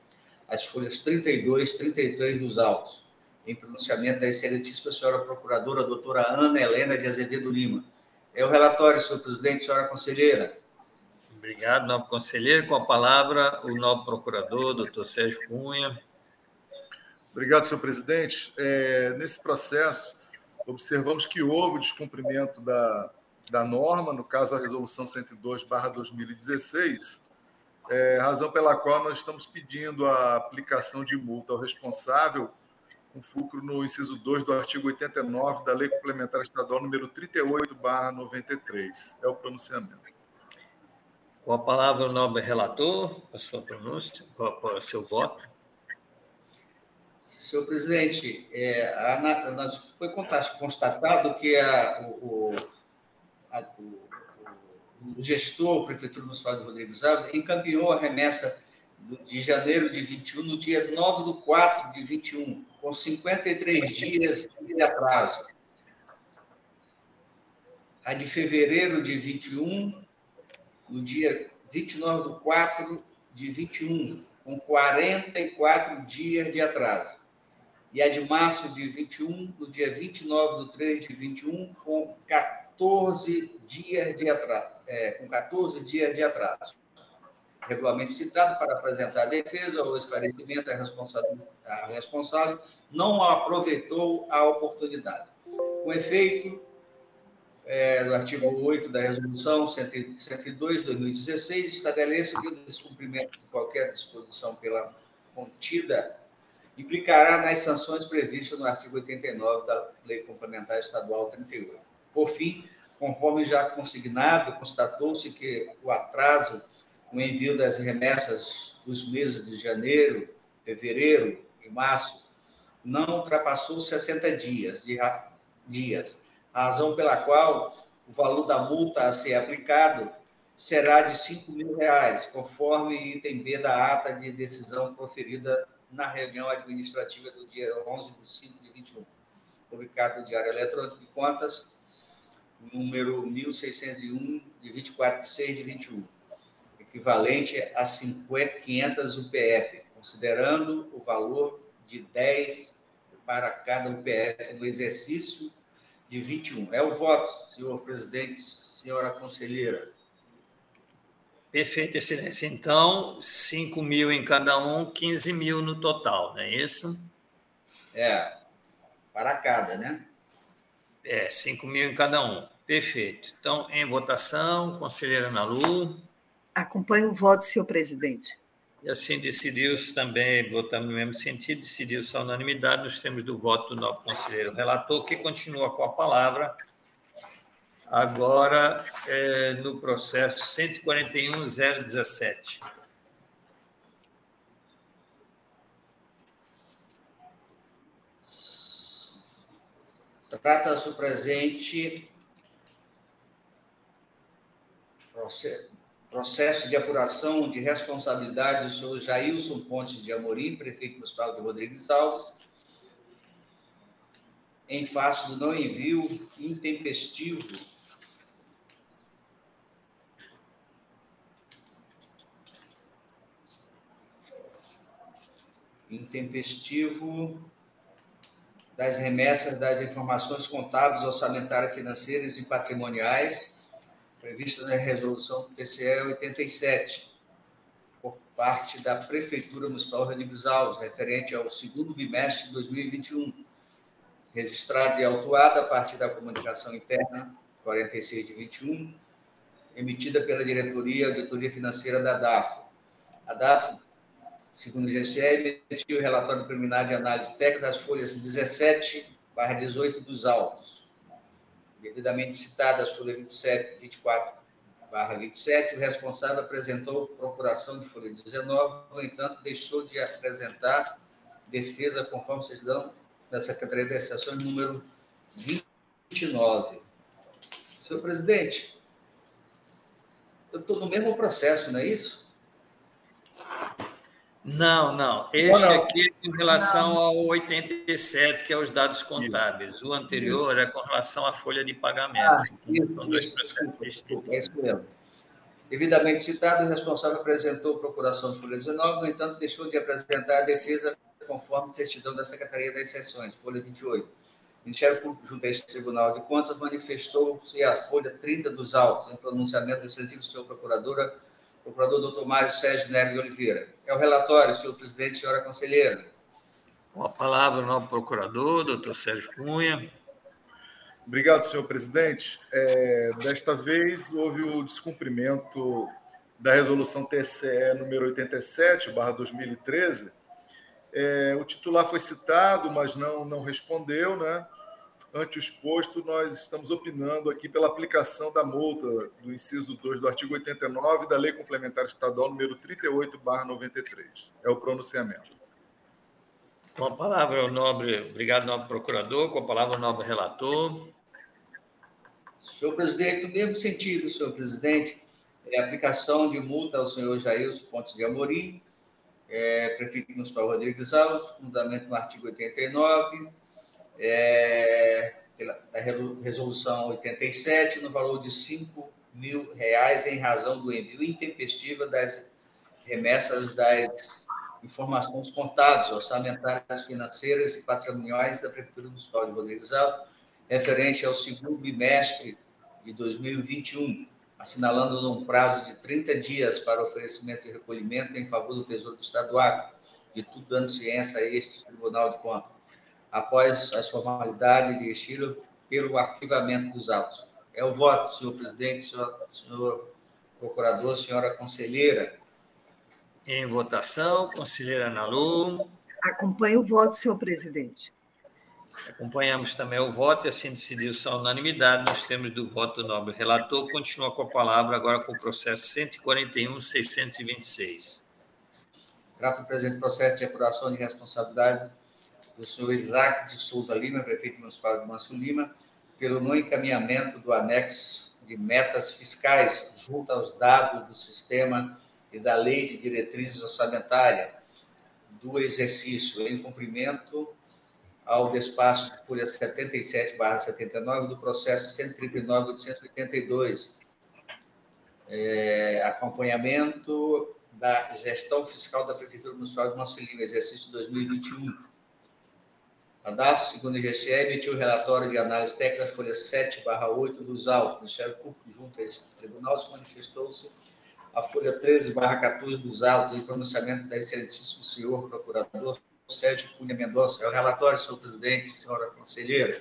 S2: as folhas 32 e 33 dos autos, em pronunciamento da excelentíssima senhora procuradora, doutora Ana Helena de Azevedo Lima. É o relatório, senhor presidente, senhora conselheira.
S1: Obrigado, nobre conselheiro. Com a palavra, o nobre procurador, doutor Sérgio Cunha.
S3: Obrigado, senhor presidente. É, nesse processo, observamos que houve descumprimento da, da norma, no caso a resolução 102/2016, é, razão pela qual nós estamos pedindo a aplicação de multa ao responsável com fulcro no inciso 2 do artigo 89 da Lei Complementar Estadual número 38/93. É o pronunciamento.
S1: Com a palavra o nobre relator, a sua pronúncia, o seu voto.
S2: Senhor presidente, é, a, a, foi constatado que a, o, a, o, o, gestor, o Prefeitura Municipal de Rodrigues Alves, encaminhou a remessa de janeiro de 21 no dia 9 do 4 de 21, com 53 dias de atraso. A de fevereiro de 21, no dia 29 do 4 de 21, com 44 dias de atraso e a de março de 21, no dia 29 de 3 de 21, com 14 dias de atraso. É, com 14 dias de atraso. Regulamento citado para apresentar a defesa ou esclarecimento, a responsável, não aproveitou a oportunidade. Com efeito, é, do artigo 8 da Resolução 102 de 2016, estabelece que o descumprimento de qualquer disposição pela contida implicará nas sanções previstas no artigo 89 da Lei Complementar Estadual 38. Por fim, conforme já consignado, constatou-se que o atraso no envio das remessas dos meses de janeiro, fevereiro e março não ultrapassou 60 dias, de, dias, razão pela qual o valor da multa a ser aplicado será de 5 mil reais, conforme item B da ata de decisão proferida na reunião administrativa do dia 11 de 5 de 21, publicado no Diário Eletrônico de Contas, número 1601, de 24 de 6 de 21, equivalente a 50, 500 UPF, considerando o valor de 10 para cada UPF no exercício de 21. É o voto, senhor presidente, senhora conselheira.
S1: Perfeito, excelência. Então, 5 mil em cada um, 15 mil no total, não é isso?
S2: É, para cada, né?
S1: É, 5 mil em cada um. Perfeito. Então, em votação, conselheira Nalu.
S4: Acompanho o voto, senhor presidente.
S1: E assim decidiu-se também, votando no mesmo sentido, decidiu-se a unanimidade nos termos do voto do novo conselheiro relator, que continua com a palavra agora é, no processo 141.017.
S2: Trata-se o presente processo de apuração de responsabilidade do senhor Jailson Pontes de Amorim, prefeito municipal de Rodrigues Alves, em face do não envio intempestivo intempestivo das remessas das informações contábeis, orçamentárias, financeiras e patrimoniais previstas na resolução do TCE 87, por parte da Prefeitura Municipal de Alves, referente ao segundo bimestre de 2021, registrado e autuado a partir da comunicação interna 46 de 21, emitida pela Diretoria Auditoria Financeira da DAF. A DAF segundo o GCE, emitiu o relatório preliminar de análise técnica das folhas 17 barra 18 dos autos. Devidamente citadas as folhas 27, 24 barra 27, o responsável apresentou procuração de folha 19, no entanto, deixou de apresentar defesa conforme vocês dão da Secretaria de Exceções número 29. Senhor presidente, eu estou no mesmo processo, não é isso?
S1: Não, não. Este não, aqui é com relação não. ao 87, que é os dados contábeis. O anterior isso. é com relação à folha de pagamento. Ah,
S2: isso, São dois processos É isso mesmo. Devidamente citado, o responsável apresentou procuração de folha 19, no entanto, deixou de apresentar a defesa conforme certidão da Secretaria das Seções, folha 28. O Ministério Público, junto a este Tribunal de Contas, manifestou-se a folha 30 dos autos, em pronunciamento do excelentíssimo senhor procuradora procurador doutor Mário Sérgio Nery de Oliveira. É o relatório, senhor presidente, senhora conselheira.
S1: Com a palavra, o novo procurador, doutor Sérgio Cunha.
S3: Obrigado, senhor presidente. É, desta vez, houve o descumprimento da resolução TCE número 87, barra 2013. É, o titular foi citado, mas não, não respondeu, né? Ante o exposto, nós estamos opinando aqui pela aplicação da multa do inciso 2 do artigo 89 da Lei Complementar Estadual número 38, 93. É o pronunciamento.
S1: Com a palavra o nobre, obrigado, nobre procurador, com a palavra o nobre relator.
S2: Senhor presidente, no mesmo sentido, senhor presidente, é a aplicação de multa ao senhor Jair Pontes de Amorim, é, prefeito municipal Rodrigues Alves, fundamento no artigo 89, é, da resolução 87, no valor de 5 mil reais em razão do envio intempestivo das remessas das informações contábeis, orçamentárias, financeiras e patrimoniais da Prefeitura Municipal de Rodrigues Alves, referente ao segundo bimestre de 2021, assinalando um prazo de 30 dias para oferecimento e recolhimento em favor do Tesouro do Estado do Acre, de tudo dando ciência a este Tribunal de Contas após as formalidades de estilo pelo arquivamento dos autos. É o voto, senhor presidente, senhor, senhor procurador, senhora conselheira.
S1: Em votação, conselheira Nalu.
S4: Acompanho o voto, senhor presidente.
S1: Acompanhamos também o voto e assim decidiu-se a unanimidade. Nós temos do voto do nobre relator. Continua com a palavra agora com o processo 141.626.
S2: Trata o presente processo de apuração de responsabilidade do senhor Isaac de Souza Lima, prefeito municipal de Manso Lima, pelo não encaminhamento do anexo de metas fiscais junto aos dados do sistema e da lei de diretrizes orçamentárias do exercício em cumprimento ao despacho de folha 77/79 do processo 139.882, é, acompanhamento da gestão fiscal da Prefeitura Municipal de Lima, exercício 2021 a DAF, segundo o IGCE, emitiu o relatório de análise técnica, folha 7, barra 8 dos autos. O Ministério Público, junto a esse tribunal, se manifestou-se a folha 13, barra 14 dos autos, em pronunciamento da excelentíssimo senhor procurador Sérgio Cunha Mendonça. É o relatório, senhor presidente, senhora conselheira.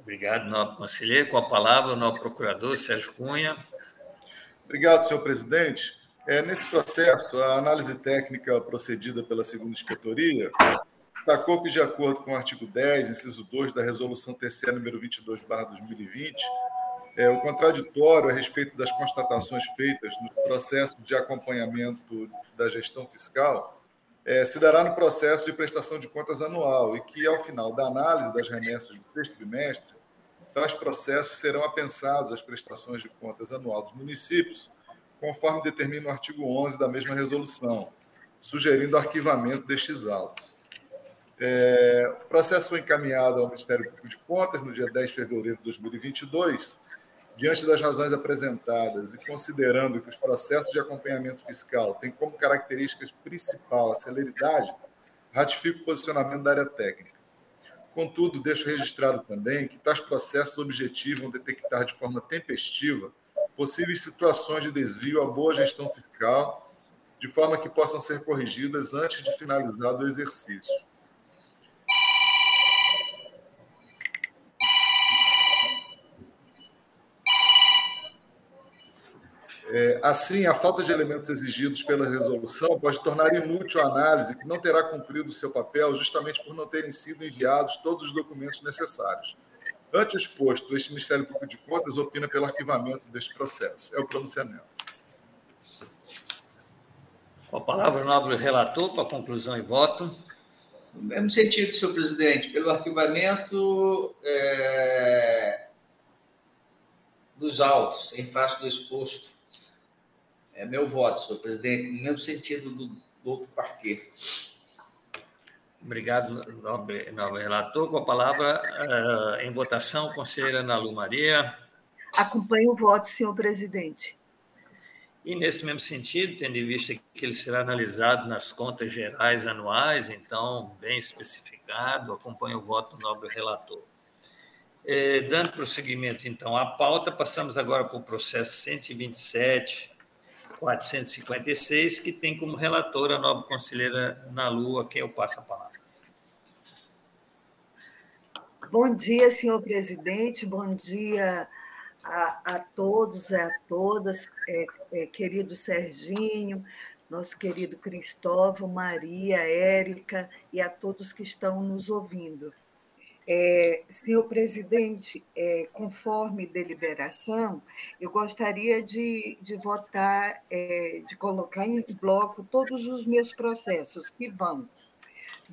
S1: Obrigado, nobre conselheiro. Com a palavra, o nobre procurador Sérgio Cunha.
S3: Obrigado, senhor presidente. É, nesse processo, a análise técnica procedida pela segunda inspetoria destacou que, de acordo com o artigo 10, inciso 2 da Resolução TCE número 22, 2020, é, o contraditório a respeito das constatações feitas no processo de acompanhamento da gestão fiscal é, se dará no processo de prestação de contas anual e que, ao final da análise das remessas do sexto bimestre, tais processos serão apensados às prestações de contas anual dos municípios, conforme determina o artigo 11 da mesma resolução, sugerindo o arquivamento destes autos. É, o processo foi encaminhado ao Ministério Público de Contas no dia 10 de fevereiro de 2022. Diante das razões apresentadas e considerando que os processos de acompanhamento fiscal têm como característica principal a celeridade, ratifico o posicionamento da área técnica. Contudo, deixo registrado também que tais processos objetivam detectar de forma tempestiva possíveis situações de desvio à boa gestão fiscal, de forma que possam ser corrigidas antes de finalizado o exercício. É, assim, a falta de elementos exigidos pela resolução pode tornar inútil a análise, que não terá cumprido o seu papel justamente por não terem sido enviados todos os documentos necessários. Ante o exposto, este Ministério Público de Contas opina pelo arquivamento deste processo. É o pronunciamento.
S1: Com a palavra, o nobre relator, para conclusão e voto.
S2: No mesmo sentido, senhor presidente, pelo arquivamento é, dos autos em face do exposto É meu voto, senhor presidente, no mesmo sentido do doutor Parquet.
S1: Obrigado, nobre, nobre relator. Com a palavra uh, em votação, conselheira Ana Lu Maria.
S4: Acompanho o voto, senhor presidente.
S1: E, nesse mesmo sentido, tendo em vista que ele será analisado nas contas gerais anuais, então, bem especificado, acompanho o voto do nobre relator. É, dando prosseguimento, então, à pauta, passamos agora para o processo 127, 456, que tem como relatora a nobre conselheira Nalu, a quem eu passo a palavra.
S4: Bom dia, senhor presidente, bom dia a, a todos e a todas, é, é, querido Serginho, nosso querido Cristóvão, Maria, Érica e a todos que estão nos ouvindo. É, senhor presidente, é, conforme deliberação, eu gostaria de, de votar, é, de colocar em bloco todos os meus processos que vão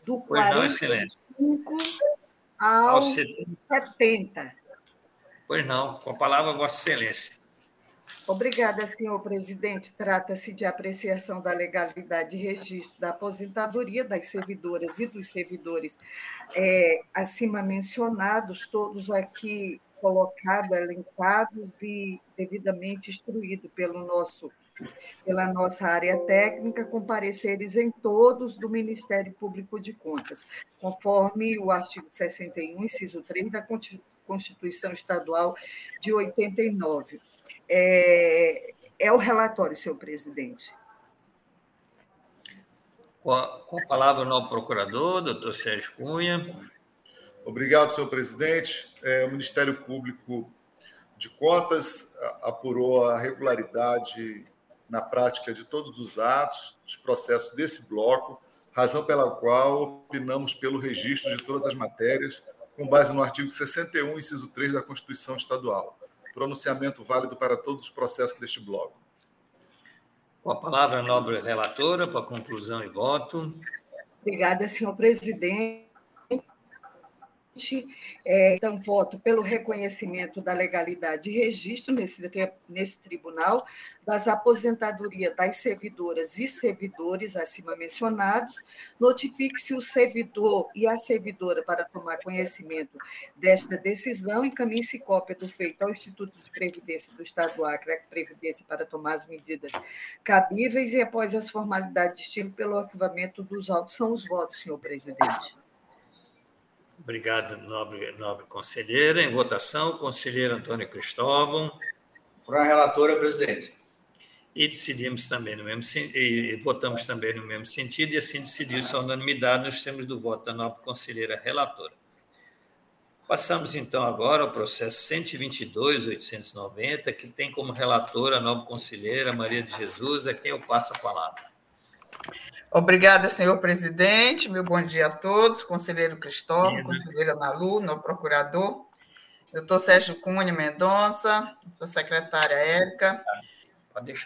S4: do pois 45 não, ao, ao 70.
S1: Pois não, com a palavra, Vossa Excelência.
S4: Obrigada, senhor presidente. Trata-se de apreciação da legalidade de registro da aposentadoria das servidoras e dos servidores é, acima mencionados, todos aqui colocados, elencados e devidamente instruídos pelo nosso pela nossa área técnica, com pareceres em todos do Ministério Público de Contas, conforme o artigo 61, inciso 3 da Constituição Estadual de 89. É, é o relatório, senhor presidente.
S1: Com a, com a palavra o novo procurador, doutor Sérgio Cunha.
S3: Obrigado, senhor presidente. É, o Ministério Público de Contas apurou a regularidade na prática de todos os atos, dos processos desse bloco, razão pela qual opinamos pelo registro de todas as matérias, com base no artigo 61, inciso 3 da Constituição Estadual. Pronunciamento válido para todos os processos deste bloco.
S1: Com a palavra, a nobre relatora, para conclusão e voto.
S4: Obrigada, senhor presidente. É, então, voto pelo reconhecimento da legalidade de registro nesse, nesse tribunal das aposentadorias das servidoras e servidores acima mencionados. Notifique-se o servidor e a servidora para tomar conhecimento desta decisão. Encaminhe-se cópia do feito ao Instituto de Previdência do Estado do Acre, Previdência, para tomar as medidas cabíveis e, após as formalidades de estilo, pelo arquivamento dos autos. São os votos, senhor presidente.
S1: Obrigado, nobre, nobre conselheira. Em votação, conselheiro Antônio Cristóvão.
S2: Para a relatora, presidente.
S1: E decidimos também no mesmo e votamos também no mesmo sentido, e assim decidiu-se a unanimidade nos termos do voto da nobre conselheira relatora. Passamos então agora ao processo 122.890, que tem como relatora a nobre conselheira Maria de Jesus, a quem eu passo a palavra.
S5: Obrigada, senhor presidente. Meu bom dia a todos. Conselheiro Cristóvão, Sim, conselheira Nalu, no procurador, doutor Sérgio Cunha Mendonça, sua secretária Érica.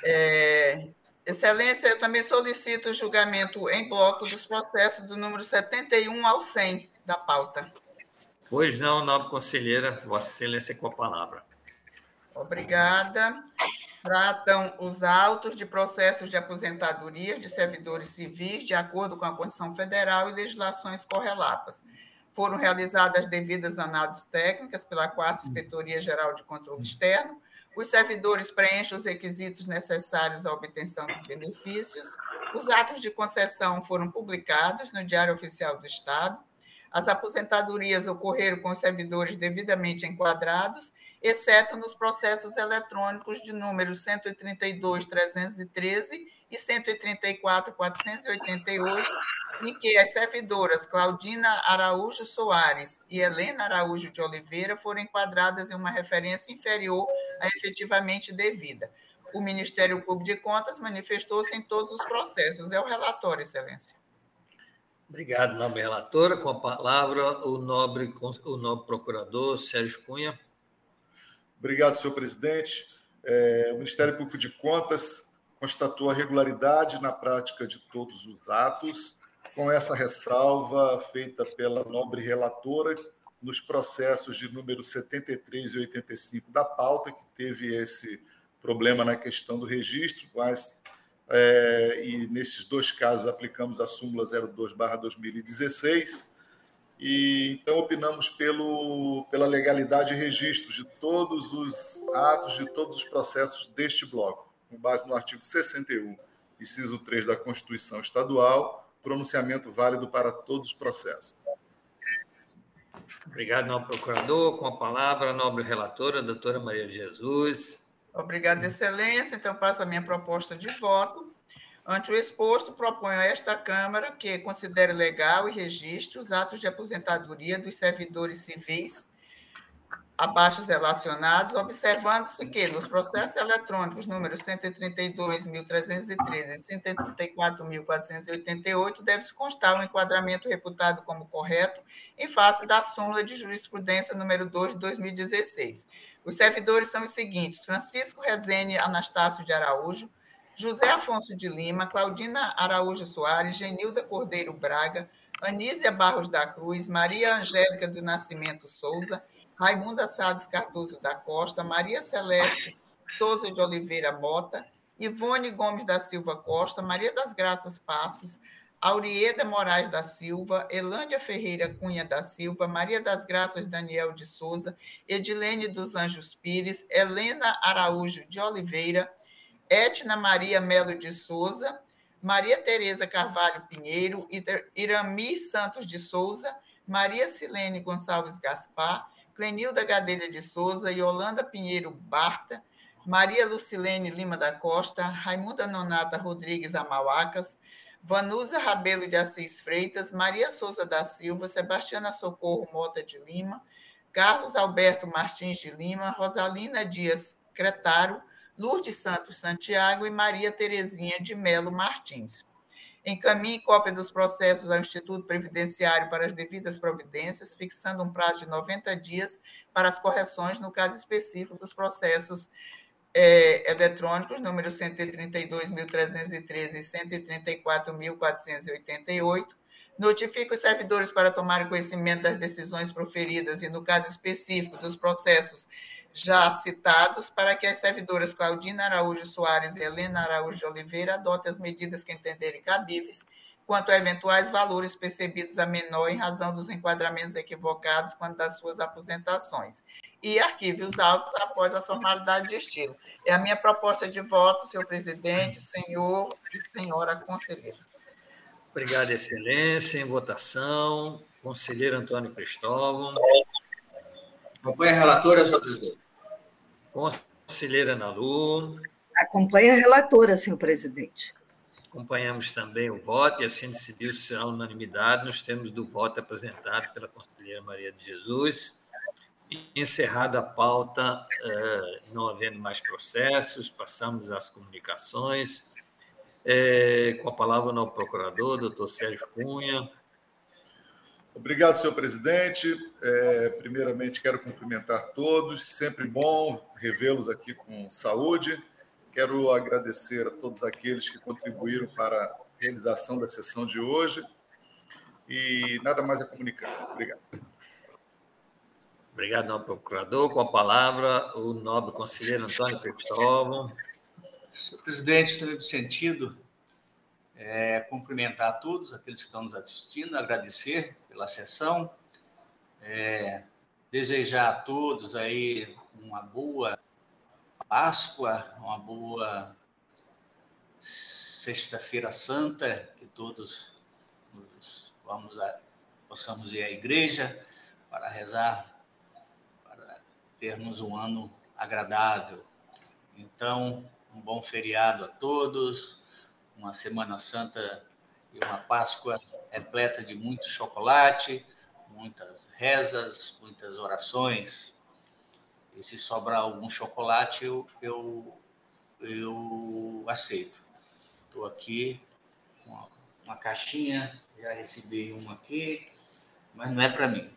S5: É, excelência, eu também solicito o julgamento em bloco dos processos do número 71 ao 100 da pauta.
S1: Pois não, nobre conselheira, Vossa Excelência com a palavra.
S5: Obrigada tratam os autos de processos de aposentadoria de servidores civis de acordo com a Constituição Federal e legislações correlatas. Foram realizadas devidas análises técnicas pela Quarta Inspetoria Geral de Controle Externo. Os servidores preenchem os requisitos necessários à obtenção dos benefícios. Os atos de concessão foram publicados no Diário Oficial do Estado. As aposentadorias ocorreram com os servidores devidamente enquadrados exceto nos processos eletrônicos de números 132.313 e 134.488, em que as servidoras Claudina Araújo Soares e Helena Araújo de Oliveira foram enquadradas em uma referência inferior à efetivamente devida. O Ministério Público de Contas manifestou-se em todos os processos. É o relatório, Excelência.
S1: Obrigado, nobre relatora. Com a palavra, o nobre, o nobre procurador Sérgio Cunha.
S3: Obrigado, senhor presidente. É, o Ministério Público de Contas constatou a regularidade na prática de todos os atos, com essa ressalva feita pela nobre relatora nos processos de número 73 e 85 da pauta, que teve esse problema na questão do registro, mas é, e nesses dois casos aplicamos a súmula 02/2016 e então opinamos pelo, pela legalidade e registro de todos os atos, de todos os processos deste bloco, com base no artigo 61, inciso 3 da Constituição Estadual, pronunciamento válido para todos os processos.
S1: Obrigado, nobre procurador. Com a palavra, a nobre relatora, a doutora Maria de Jesus.
S5: Obrigada, excelência. Então, passo a minha proposta de voto. Ante o exposto, proponho a esta Câmara que considere legal e registre os atos de aposentadoria dos servidores civis abaixo relacionados, observando-se que nos processos eletrônicos números 132.313 e 134.488 deve-se constar o um enquadramento reputado como correto em face da súmula de jurisprudência número 2 de 2016. Os servidores são os seguintes: Francisco Rezende Anastácio de Araújo, José Afonso de Lima, Claudina Araújo Soares, Genilda Cordeiro Braga, Anísia Barros da Cruz, Maria Angélica do Nascimento Souza, Raimunda Salles Cardoso da Costa, Maria Celeste Souza de Oliveira Mota, Ivone Gomes da Silva Costa, Maria das Graças Passos, Aurieda Moraes da Silva, Elândia Ferreira Cunha da Silva, Maria das Graças Daniel de Souza, Edilene dos Anjos Pires, Helena Araújo de Oliveira, Etna Maria Melo de Souza, Maria Tereza Carvalho Pinheiro, Irami Santos de Souza, Maria Silene Gonçalves Gaspar, Clenilda Gadelha de Souza, Yolanda Pinheiro Barta, Maria Lucilene Lima da Costa, Raimunda Nonata Rodrigues Amauacas, Vanusa Rabelo de Assis Freitas, Maria Souza da Silva, Sebastiana Socorro Mota de Lima, Carlos Alberto Martins de Lima, Rosalina Dias Cretaro, Lourdes Santos Santiago e Maria Terezinha de Melo Martins. Encaminhe cópia dos processos ao Instituto Previdenciário para as devidas providências, fixando um prazo de 90 dias para as correções no caso específico dos processos é, eletrônicos, número 132.313 e 134.488. Notifique os servidores para tomarem conhecimento das decisões proferidas e, no caso específico, dos processos já citados, para que as servidoras Claudina Araújo Soares e Helena Araújo de Oliveira adotem as medidas que entenderem cabíveis quanto a eventuais valores percebidos a menor em razão dos enquadramentos equivocados quanto das suas aposentações. E arquive os autos após a formalidade de estilo. É a minha proposta de voto, senhor presidente, senhor e senhora conselheira.
S1: Obrigado, excelência. Em votação, conselheiro Antônio Cristóvão.
S2: Acompanhe a relatora, senhor presidente.
S1: Conselheira Nalu.
S4: Acompanha a relatora, senhor presidente.
S1: Acompanhamos também o voto e assim decidiu-se a unanimidade nos termos do voto apresentado pela conselheira Maria de Jesus. Encerrada a pauta, eh, não havendo mais processos, passamos às comunicações. Eh, com a palavra o procurador, doutor Sérgio Cunha.
S3: Obrigado, senhor presidente. É, primeiramente, quero cumprimentar todos. Sempre bom revê-los aqui com saúde. Quero agradecer a todos aqueles que contribuíram para a realização da sessão de hoje. E nada mais a comunicar. Obrigado.
S1: Obrigado, nobre procurador. Com a palavra, o nobre conselheiro Antônio Cristóvão.
S2: Senhor presidente, no sentido, é, cumprimentar a todos aqueles que estão nos assistindo, agradecer pela sessão, é, desejar a todos aí uma boa Páscoa, uma boa Sexta-feira Santa, que todos vamos a, possamos ir à igreja para rezar, para termos um ano agradável. Então, um bom feriado a todos uma Semana Santa e uma Páscoa repleta de muito chocolate, muitas rezas, muitas orações. E se sobrar algum chocolate, eu, eu, eu aceito. Estou aqui com uma caixinha, já recebi uma aqui, mas não é para mim.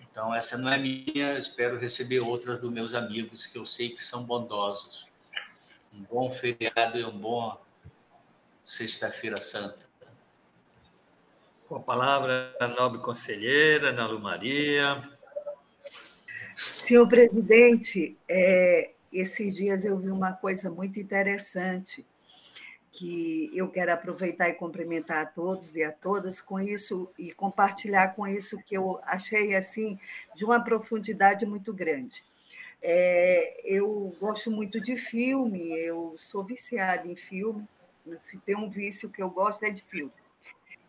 S2: Então, essa não é minha, espero receber outras dos meus amigos, que eu sei que são bondosos. Um bom feriado e um bom Sexta-feira Santa.
S1: Com a palavra, a nobre conselheira, Ana Lu Maria.
S4: Senhor presidente, é, esses dias eu vi uma coisa muito interessante que eu quero aproveitar e cumprimentar a todos e a todas com isso e compartilhar com isso que eu achei assim de uma profundidade muito grande. É, eu gosto muito de filme, eu sou viciada em filme. Se tem um vício que eu gosto é de filme.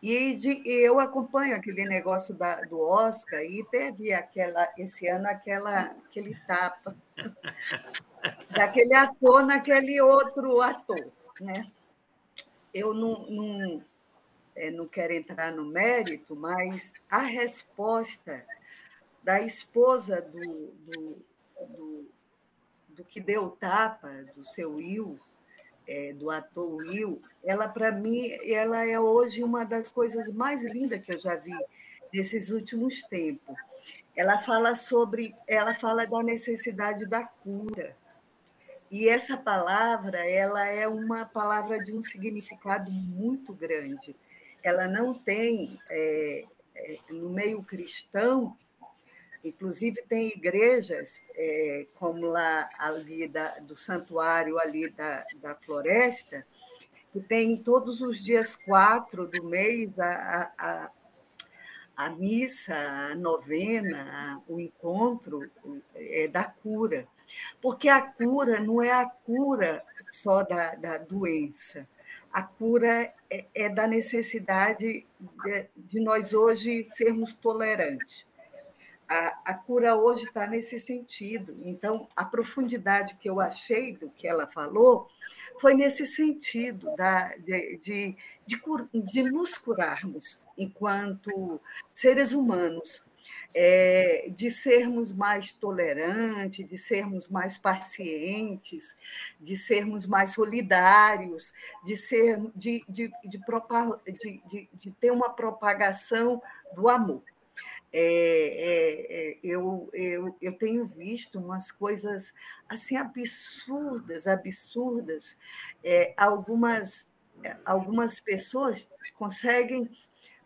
S4: E, de, eu acompanho aquele negócio da, do Oscar e teve aquela esse ano aquela aquele tapa daquele ator naquele outro ator, né? Eu não, não, é, não quero entrar no mérito, mas a resposta da esposa do, do, do, do que deu tapa, do seu Will, é, do ator Will, ela para mim ela é hoje uma das coisas mais lindas que eu já vi nesses últimos tempos. Ela fala sobre, ela fala da necessidade da cura. E essa palavra, ela é uma palavra de um significado muito grande. Ela não tem é, é, no meio cristão Inclusive, tem igrejas, é, como lá ali da, do santuário ali da, da floresta, que tem todos os dias quatro do mês a, a, a missa, a novena, o encontro é, da cura. Porque a cura não é a cura só da, da doença, a cura é, é da necessidade de, de nós hoje sermos tolerantes a, a cura hoje está nesse sentido. Então, a profundidade que eu achei do que ela falou foi nesse sentido da, de, de, de, de nos curarmos enquanto seres humanos, é, de sermos mais tolerantes, de sermos mais pacientes, de sermos mais solidários, de, ser, de, de, de, de, de, de ter uma propagação do amor. É, é, é, eu, eu, eu tenho visto umas coisas assim absurdas, absurdas. É, algumas, algumas pessoas conseguem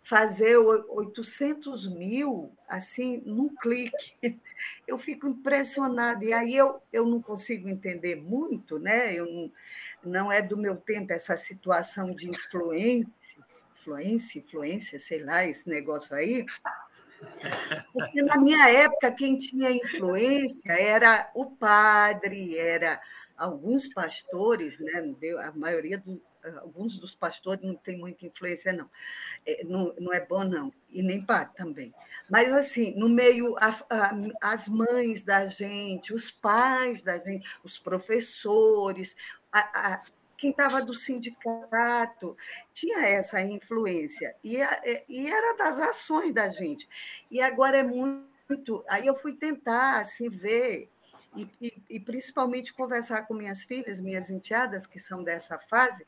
S4: fazer 800 mil assim num clique. Eu fico impressionada. E aí eu, eu não consigo entender muito, né? Eu não, não é do meu tempo essa situação de influência, influência, influência, sei lá, esse negócio aí. Porque na minha época, quem tinha influência era o padre, era alguns pastores, né? a maioria do, alguns dos pastores não tem muita influência, não. É, não. Não é bom, não. E nem padre também. Mas, assim, no meio, a, a, as mães da gente, os pais da gente, os professores, a, quem estava do sindicato, tinha essa influência, e, e era das ações da gente. E agora é muito. Aí eu fui tentar assim, ver e, e, e, principalmente conversar com minhas filhas, minhas enteadas, que são dessa fase,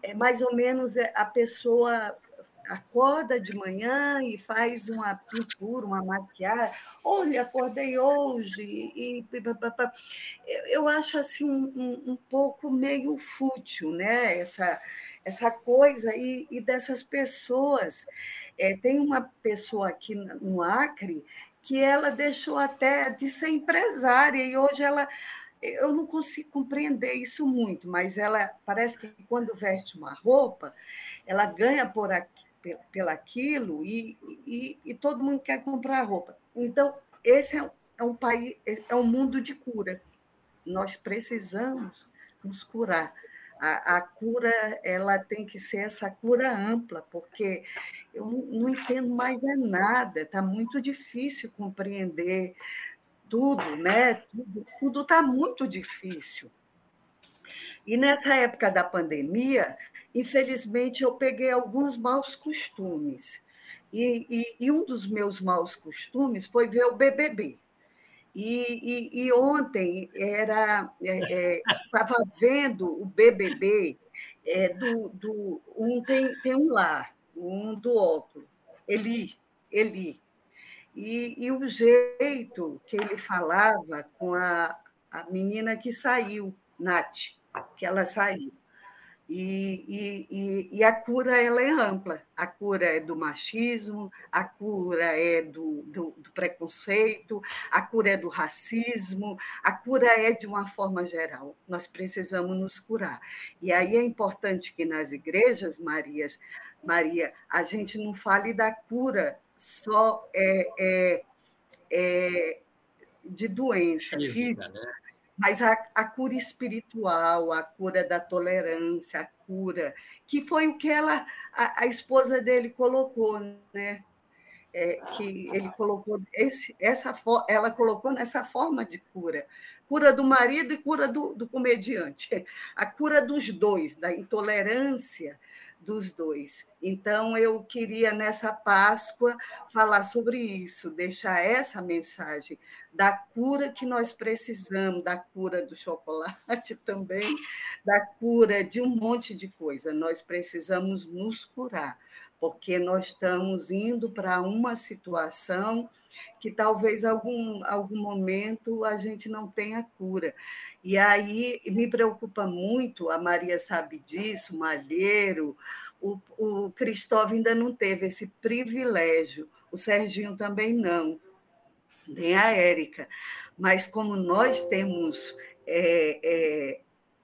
S4: é mais ou menos é, a pessoa acorda de manhã e faz uma pintura, uma maquiagem. Olha, acordei hoje e eu acho assim um, um, um pouco meio fútil, né? Essa essa coisa e, e dessas pessoas. É, tem uma pessoa aqui no Acre que ela deixou até de ser empresária e hoje ela eu não consigo compreender isso muito, mas ela parece que quando veste uma roupa, ela ganha por aqui pelaquilo e, e, e, todo mundo quer comprar roupa. Então, esse é, é um país, é um mundo de cura. Nós precisamos nos curar. A, a, cura ela tem que ser essa cura ampla, porque eu não, não entendo mais é nada, está muito difícil compreender tudo, né? Tudo está muito difícil. E nessa época da pandemia, infelizmente, eu peguei alguns maus costumes. E, e, e um dos meus maus costumes foi ver o BBB. E, e ontem era estava é, é, vendo o BBB é, do, do um tem, tem um lá, um do outro, Eli, Eli. E, e o jeito que ele falava com a, a menina que saiu, Nath, que ela saiu. E, e, e, a cura ela é ampla. A cura é do machismo, a cura é do, do, do, preconceito, a cura é do racismo, a cura é de uma forma geral. Nós precisamos nos curar. E aí é importante que nas igrejas, Marias, Maria, a gente não fale da cura só é, é, é de doença física, física né? Mas a, a, cura espiritual, a cura da tolerância, a cura, que foi o que ela, a, a esposa dele colocou, né? É, que ele colocou esse, essa ela colocou nessa forma de cura, cura do marido e cura do, do comediante, a cura dos dois, da intolerância, dos dois. Então, eu queria, nessa Páscoa, falar sobre isso, deixar essa mensagem da cura que nós precisamos, da cura do chocolate também, da cura de um monte de coisa. Nós precisamos nos curar, porque nós estamos indo para uma situação que talvez algum algum momento a gente não tenha cura. E aí me preocupa muito, a Maria sabe disso, Malheiro, o, o Cristóvão ainda não teve esse privilégio, o Serginho também não, nem a Érica. Mas como nós temos é, é,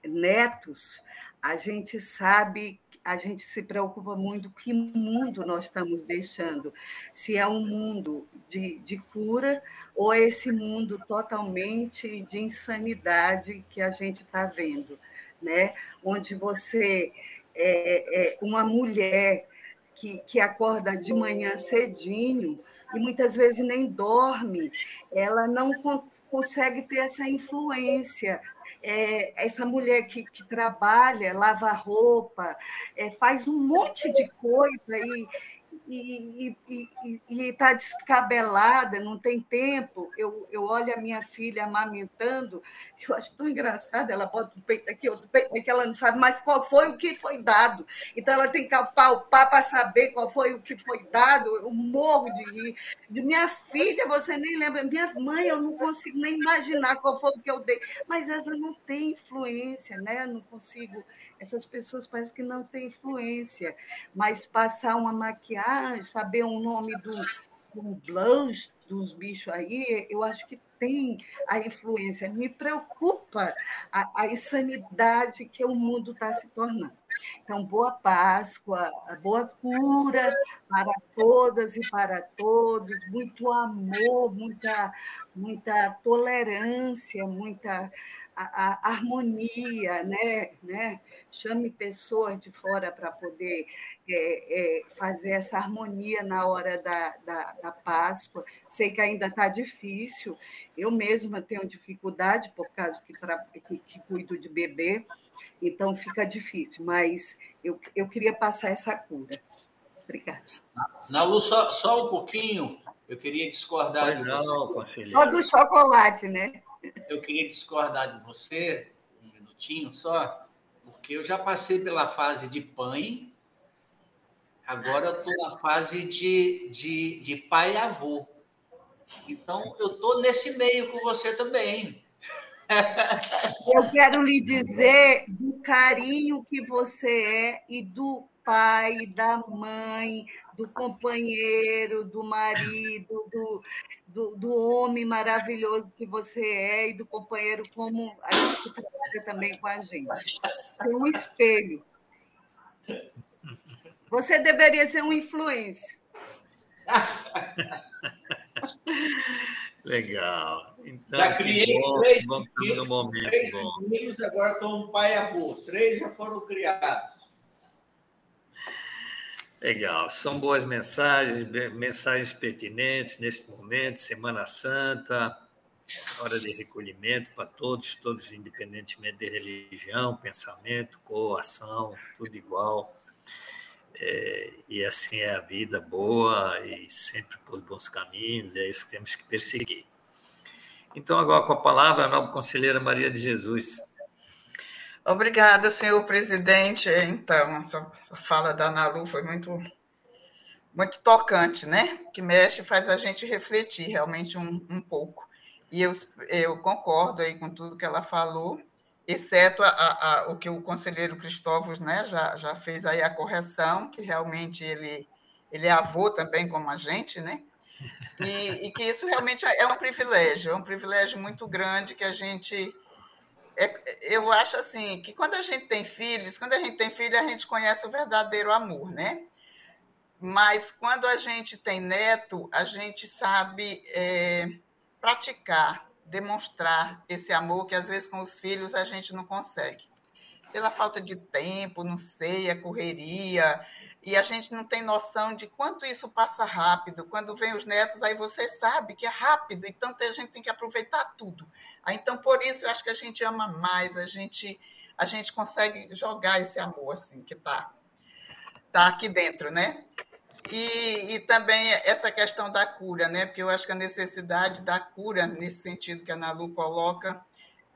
S4: netos, a gente sabe a gente se preocupa muito que mundo nós estamos deixando. Se é um mundo de, de cura ou é esse mundo totalmente de insanidade que a gente está vendo, né? onde você é, é, uma mulher que, que acorda de manhã cedinho e muitas vezes nem dorme, ela não consegue ter essa influência é, essa mulher que, que, trabalha, lava roupa, é, faz um monte de coisa e, e está descabelada, não tem tempo. Eu, eu olho a minha filha amamentando, eu acho tão engraçado, ela bota o peito aqui, outro peito aqui, ela não sabe mais qual foi o que foi dado. Então, ela tem que palpar para saber qual foi o que foi dado. Eu morro de rir. De minha filha, você nem lembra. Minha mãe, eu não consigo nem imaginar qual foi o que eu dei. Mas essa não tem influência, né? Eu não consigo essas pessoas parecem que não têm influência, mas passar uma maquiagem, saber o nome do, do blanche dos bichos aí, eu acho que tem a influência. Me preocupa a, a insanidade que o mundo está se tornando. Então, boa Páscoa, boa cura para todas e para todos, muito amor, muita, muita tolerância, muita a, a harmonia, né? né? Chame pessoas de fora para poder é, é, fazer essa harmonia na hora da, da, da Páscoa. Sei que ainda está difícil, eu mesma tenho dificuldade por causa que, que, que cuido de bebê, então fica difícil, mas eu, eu queria passar essa cura. Obrigada.
S2: Na Lu, só, só um pouquinho, eu queria discordar de
S4: não, você. Só do chocolate, né?
S2: Eu queria discordar de você, um minutinho só, porque eu já passei pela fase de pai, agora eu estou na fase de, de, de pai e avô. Então, eu estou nesse meio com você também.
S4: Eu quero lhe dizer do carinho que você é e do pai, da mãe, do companheiro, do marido, do, do, do, homem maravilhoso que você é e do companheiro como a gente trabalha também com a gente. É um espelho. Você deveria ser um influência.
S1: Legal. Então,
S2: já criei bom, três, filhos, momento três filhos, agora estão um pai e avô. Três já foram criados.
S1: Legal, são boas mensagens, mensagens pertinentes neste momento, Semana Santa, hora de recolhimento para todos, todos independentemente de religião, pensamento, cor, ação, tudo igual. É, e assim é a vida boa e sempre por bons caminhos, é isso que temos que perseguir. Então, agora com a palavra, a nova conselheira Maria de Jesus.
S5: Obrigada, senhor presidente. Então, essa fala da Nalu foi muito, muito tocante, né? Que mexe, faz a gente refletir realmente um, um pouco. E eu, eu concordo aí com tudo que ela falou. exceto a, a, o que o conselheiro Cristóvão né, já, já fez aí a correção, que realmente ele, ele é avô também como a gente, né? E, e, que isso realmente é um privilégio, é um privilégio muito grande que a gente. É, eu acho assim que quando a gente tem filhos, quando a gente tem filho, a gente conhece o verdadeiro amor, né? Mas quando a gente tem neto, a gente sabe é, praticar demonstrar esse amor que às vezes com os filhos a gente não consegue. Pela falta de tempo, não sei, a correria, e a gente não tem noção de quanto isso passa rápido. Quando vem os netos, aí você sabe que é rápido, então a gente tem que aproveitar tudo. Aí, então, por isso, eu acho que a gente ama mais, a gente, a gente consegue jogar esse amor assim que está tá aqui dentro, né? E, e, também essa questão da cura, né? Porque eu acho que a necessidade da cura, nesse sentido que a Nalu coloca,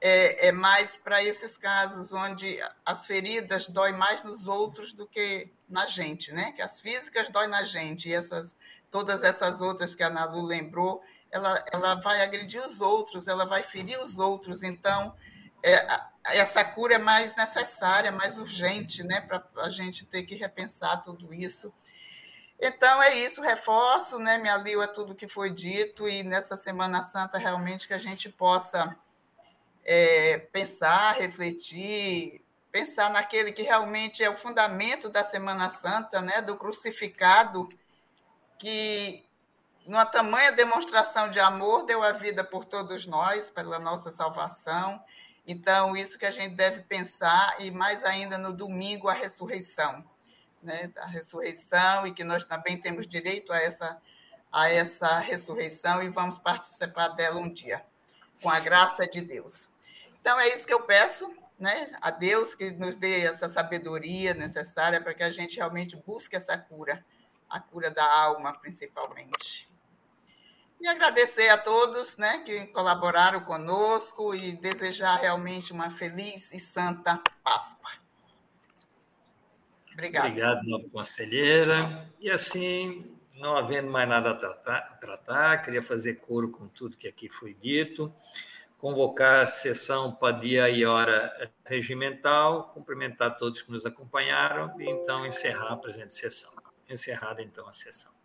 S5: é, é mais para esses casos onde as feridas doem mais nos outros do que na gente, né? Que as físicas doem na gente e essas todas essas outras que a Nalu lembrou, ela, ela vai agredir os outros, ela vai ferir os outros. Então, é, essa cura é mais necessária, mais urgente, né? Para a gente ter que repensar tudo isso então é isso, reforço, né, me alio a tudo que foi dito e nessa Semana Santa realmente que a gente possa é, pensar, refletir, pensar naquele que realmente é o fundamento da Semana Santa, né, do crucificado, que numa tamanha demonstração de amor deu a vida por todos nós, pela nossa salvação. Então, isso que a gente deve pensar, e mais ainda no domingo, a ressurreição né, da ressurreição e que nós também temos direito a essa, a essa ressurreição e vamos participar dela um dia, com a graça de Deus. Então, é isso que eu peço né, a Deus que nos dê essa sabedoria necessária para que a gente realmente busque essa cura, a cura da alma, principalmente. E agradecer a todos né, que colaboraram conosco e desejar realmente uma feliz e santa Páscoa. Obrigada.
S1: Obrigado, conselheira. E assim, não havendo mais nada a tratar, a tratar, queria fazer coro com tudo que aqui foi dito, convocar a sessão para dia e hora regimental, cumprimentar todos que nos acompanharam e então encerrar a presente sessão. Encerrada então a sessão.